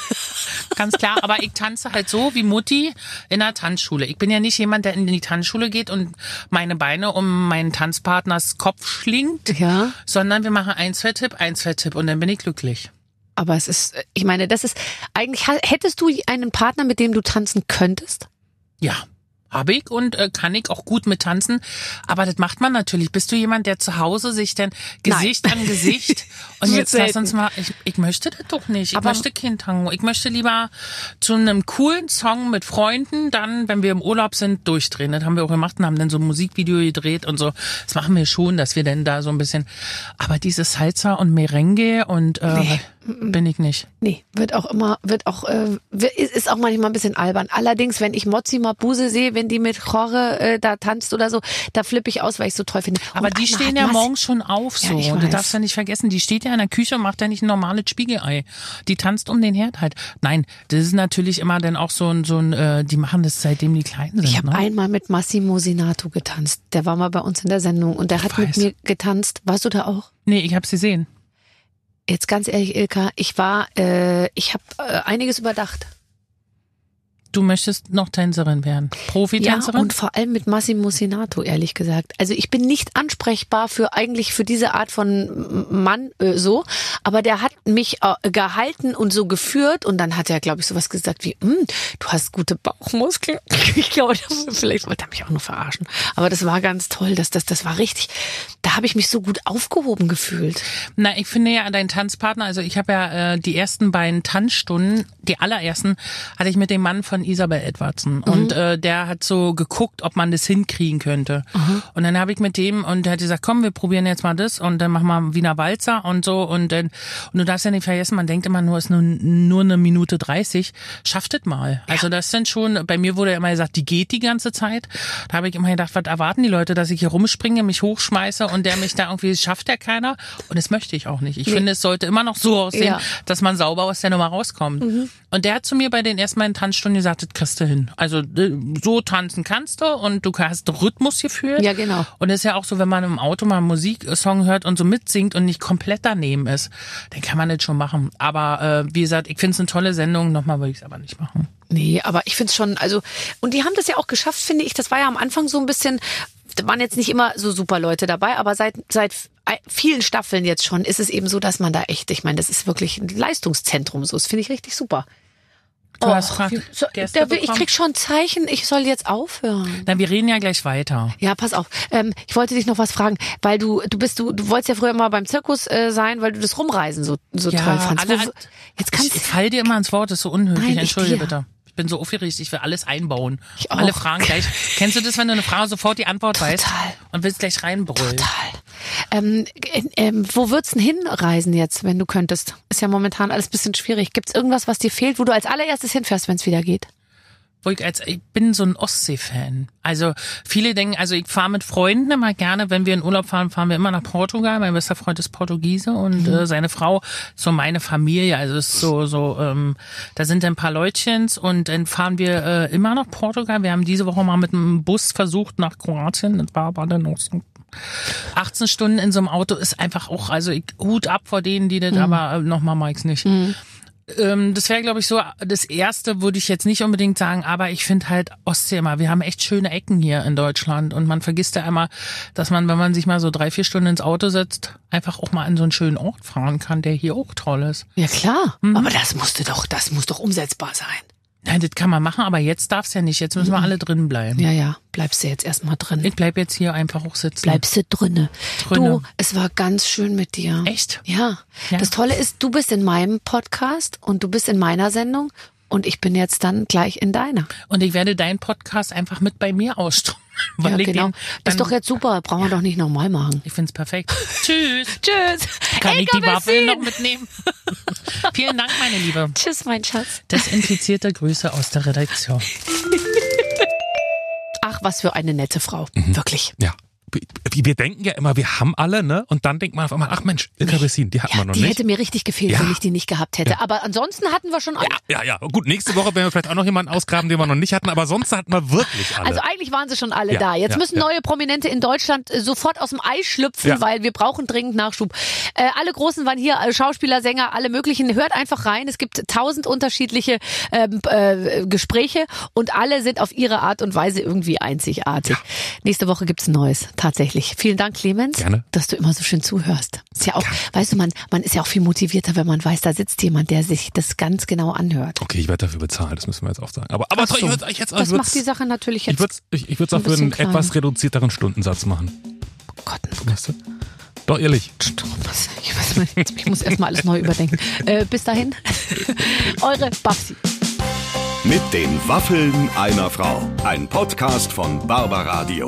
Ganz klar, aber ich tanze halt so wie Mutti in der Tanzschule. Ich bin ja nicht jemand, der in die Tanzschule geht und meine Beine um meinen Tanzpartners Kopf schlingt. Ja. sondern wir machen ein, zwei Tipp, ein, zwei Tipp und dann bin ich glücklich. Aber es ist, ich meine, das ist, eigentlich, hättest du einen Partner, mit dem du tanzen könntest? Ja, habe ich und äh, kann ich auch gut mit tanzen. Aber das macht man natürlich. Bist du jemand, der zu Hause sich dann Gesicht an Gesicht und jetzt lass selten. uns mal, ich, ich möchte das doch nicht. Ich Aber- möchte kein Tango. Ich möchte lieber zu einem coolen Song mit Freunden dann, wenn wir im Urlaub sind, durchdrehen. Das haben wir auch gemacht und haben dann so ein Musikvideo gedreht und so. Das machen wir schon, dass wir dann da so ein bisschen, aber dieses Salsa und Merengue und äh, Nee, bin ich nicht. Nee, wird auch immer, wird auch, äh, ist auch manchmal ein bisschen albern. Allerdings, wenn ich Mozzi Mabuse sehe, wenn die mit Jorge äh, da tanzt oder so, da flippe ich aus, weil ich so toll finde. Aber Und die einmal stehen hat ja morgens schon auf Ja, so. ich und du darfst ja nicht vergessen, die steht ja in der Küche und macht ja nicht ein normales Spiegelei. Die tanzt um den Herd halt. Nein, das ist natürlich immer dann auch so ein, so ein, äh, die machen das seitdem die klein sind. Ich habe ne? einmal mit Massimo Sinato getanzt. Der war mal bei uns in der Sendung und der hat mit weiß. mir getanzt. Warst du da auch? Nee, ich hab's gesehen. Jetzt ganz ehrlich, Ilka, ich war, äh, ich habe äh, einiges überdacht. Du möchtest noch Tänzerin werden. Ja, Profitänzerin? und vor allem mit Massimo Sinato, ehrlich gesagt. Also ich bin nicht ansprechbar für eigentlich für diese Art von Mann äh, so, aber der hat mich äh, gehalten und so geführt und dann hat er, glaube ich, sowas gesagt wie, "Hm, du hast gute Bauchmuskeln. Ich glaube, vielleicht wollte er mich auch nur verarschen. Aber das war ganz toll, das, das, das war richtig. Da habe ich mich so gut aufgehoben gefühlt. Na, ich finde ja dein Tanzpartner, also ich habe ja äh, die ersten beiden Tanzstunden, die allerersten, hatte ich mit dem Mann von Isabel Edwardson und äh, der hat so geguckt, ob man das hinkriegen könnte. Und dann habe ich mit dem und der hat gesagt, komm, wir probieren jetzt mal das und dann machen wir Wiener Walzer und so und dann und du darfst ja nicht vergessen, man denkt immer nur, es ist nur, nur eine Minute 30, schafft es mal. Also das sind schon, bei mir wurde ja immer gesagt, die geht die ganze Zeit. Da habe ich immer gedacht, was erwarten die Leute, dass ich hier rumspringe, mich hochschmeiße und der mich da irgendwie schafft ja keiner und das möchte ich auch nicht. Ich finde, es sollte immer noch so aussehen, Ja. dass man sauber aus der Nummer rauskommt. Und der hat zu mir bei den ersten Tanzstunden gesagt, das kriegst du hin. Also äh, so tanzen kannst du und du hast Rhythmusgefühl. Ja, genau. Und es ist ja auch so, wenn man im Auto mal einen Musiksong hört und so mitsingt und nicht komplett daneben ist, dann kann man das schon machen. Aber äh, wie gesagt, ich finde es eine tolle Sendung. Nochmal würde ich es aber nicht machen. Nee, aber ich find's schon, also, und die haben das ja auch geschafft, finde ich. Das war ja am Anfang so ein bisschen, da waren jetzt nicht immer so super Leute dabei, aber seit, seit vielen Staffeln jetzt schon ist es eben so, dass man da echt, ich meine, das ist wirklich ein Leistungszentrum, so, das finde ich richtig super. Du hast Och, grad wie- so, will, ich krieg schon Zeichen, ich soll jetzt aufhören. Na, wir reden ja gleich weiter. Ja, pass auf. Ähm, ich wollte dich noch was fragen, weil du du bist du du wolltest ja früher mal beim Zirkus äh, sein, weil du das Rumreisen so so Ja, toll fandst. alle- Wo- jetzt Ich, kannst ich fall dir immer ins Wort, das ist so unhöflich. Nein, ich Entschuldige bitte. Ich bin so aufgeregt, ich will alles einbauen. Ich auch. Alle Fragen gleich. Kennst du das, wenn du eine Frage sofort die Antwort weißt Total. und willst gleich reinbrüllen? Total. Ähm, äh, ähm, wo würdest du denn hinreisen jetzt, wenn du könntest? Ist ja momentan alles ein bisschen schwierig. Gibt's irgendwas, was dir fehlt, wo du als allererstes hinfährst, wenn es wieder geht? Ich, als, ich bin so ein Ostsee-Fan. Also viele denken, also ich fahre mit Freunden immer gerne, wenn wir in Urlaub fahren, fahren wir immer nach Portugal. Mein bester Freund ist Portugiese und äh, seine Frau so meine Familie. Also es ist so, so, ähm, da sind ein paar Leutchens und dann fahren wir äh, immer nach Portugal. Wir haben diese Woche mal mit einem Bus versucht nach Kroatien. Das war aber dann noch so 18 Stunden in so einem Auto ist einfach auch, also ich, Hut ab vor denen, die das, aber äh, nochmal mag ich's nicht. Ähm, das wäre, glaube ich, so das erste, würde ich jetzt nicht unbedingt sagen, aber ich finde halt Ostsee immer, wir haben echt schöne Ecken hier in Deutschland und man vergisst ja immer, dass man, wenn man sich mal so drei, vier Stunden ins Auto setzt, einfach auch mal an so einen schönen Ort fahren kann, der hier auch toll ist. Ja klar. Mhm. Aber das musste doch, das muss doch umsetzbar sein. Nein, das kann man machen, aber jetzt darf's ja nicht. Jetzt müssen wir alle drin bleiben. Ja, ja. Bleibst du jetzt erstmal drin. Ich bleib jetzt hier einfach auch sitzen. Bleibst du drinne. Drinne. Du, es war ganz schön mit dir. Echt? Ja. Ja. Das Tolle ist, du bist in meinem Podcast und du bist in meiner Sendung und ich bin jetzt dann gleich in deiner. Und ich werde deinen Podcast einfach mit bei mir ausstrahlen. Ja, ich genau. Das ist doch jetzt super. Brauchen wir doch nicht nochmal machen. Ich find's perfekt. Tschüss. Tschüss. Kann ich die Ilka Waffe Bessin. noch mitnehmen? Vielen Dank, meine Liebe. Tschüss, mein Schatz. Desinfizierte Grüße aus der Redaktion. Ach, was für eine nette Frau. Mhm. Wirklich. Ja. Wir denken ja immer, wir haben alle, ne? Und dann denkt man auf einmal, ach Mensch, Ilka Bessin, die hatten wir noch die nicht. hätte mir richtig gefehlt, Ja. wenn ich die nicht gehabt hätte. Aber ansonsten hatten wir schon alle. ja, ja, gut, nächste Woche werden wir vielleicht auch noch jemanden ausgraben, den wir noch nicht hatten, aber sonst hatten wir wirklich alle. Also eigentlich waren sie schon alle Ja, da. Jetzt ja, müssen ja. neue Prominente in Deutschland äh, sofort aus dem Ei schlüpfen, Ja. weil wir brauchen dringend Nachschub. Äh, alle Großen waren hier, äh, Schauspieler, Sänger, alle möglichen. Hört einfach rein. Es gibt tausend unterschiedliche ähm, äh, Gespräche und alle sind auf ihre Art und Weise irgendwie einzigartig. Nächste Woche gibt's ein neues, tatsächlich. Vielen Dank, Clemens, Gerne. dass du immer so schön zuhörst. Ist ja auch, weißt du, man, man ist ja auch viel motivierter, wenn man weiß, da sitzt jemand, der sich das ganz genau anhört. okay, ich werde dafür bezahlt, das müssen wir jetzt auch sagen. Aber, aber Ach so. ich würde ich jetzt, das ich macht die Sache natürlich Ich jetzt. würde es ich, ich würd's ein auch für einen klein. etwas reduzierteren Stundensatz machen. Oh Gott, Weißt du? Doch, ehrlich. Was? Ich, weiß nicht, ich muss erstmal alles neu überdenken. Äh, bis dahin, eure Babsi. Mit den Waffeln einer Frau. Ein Podcast von Barbaradio.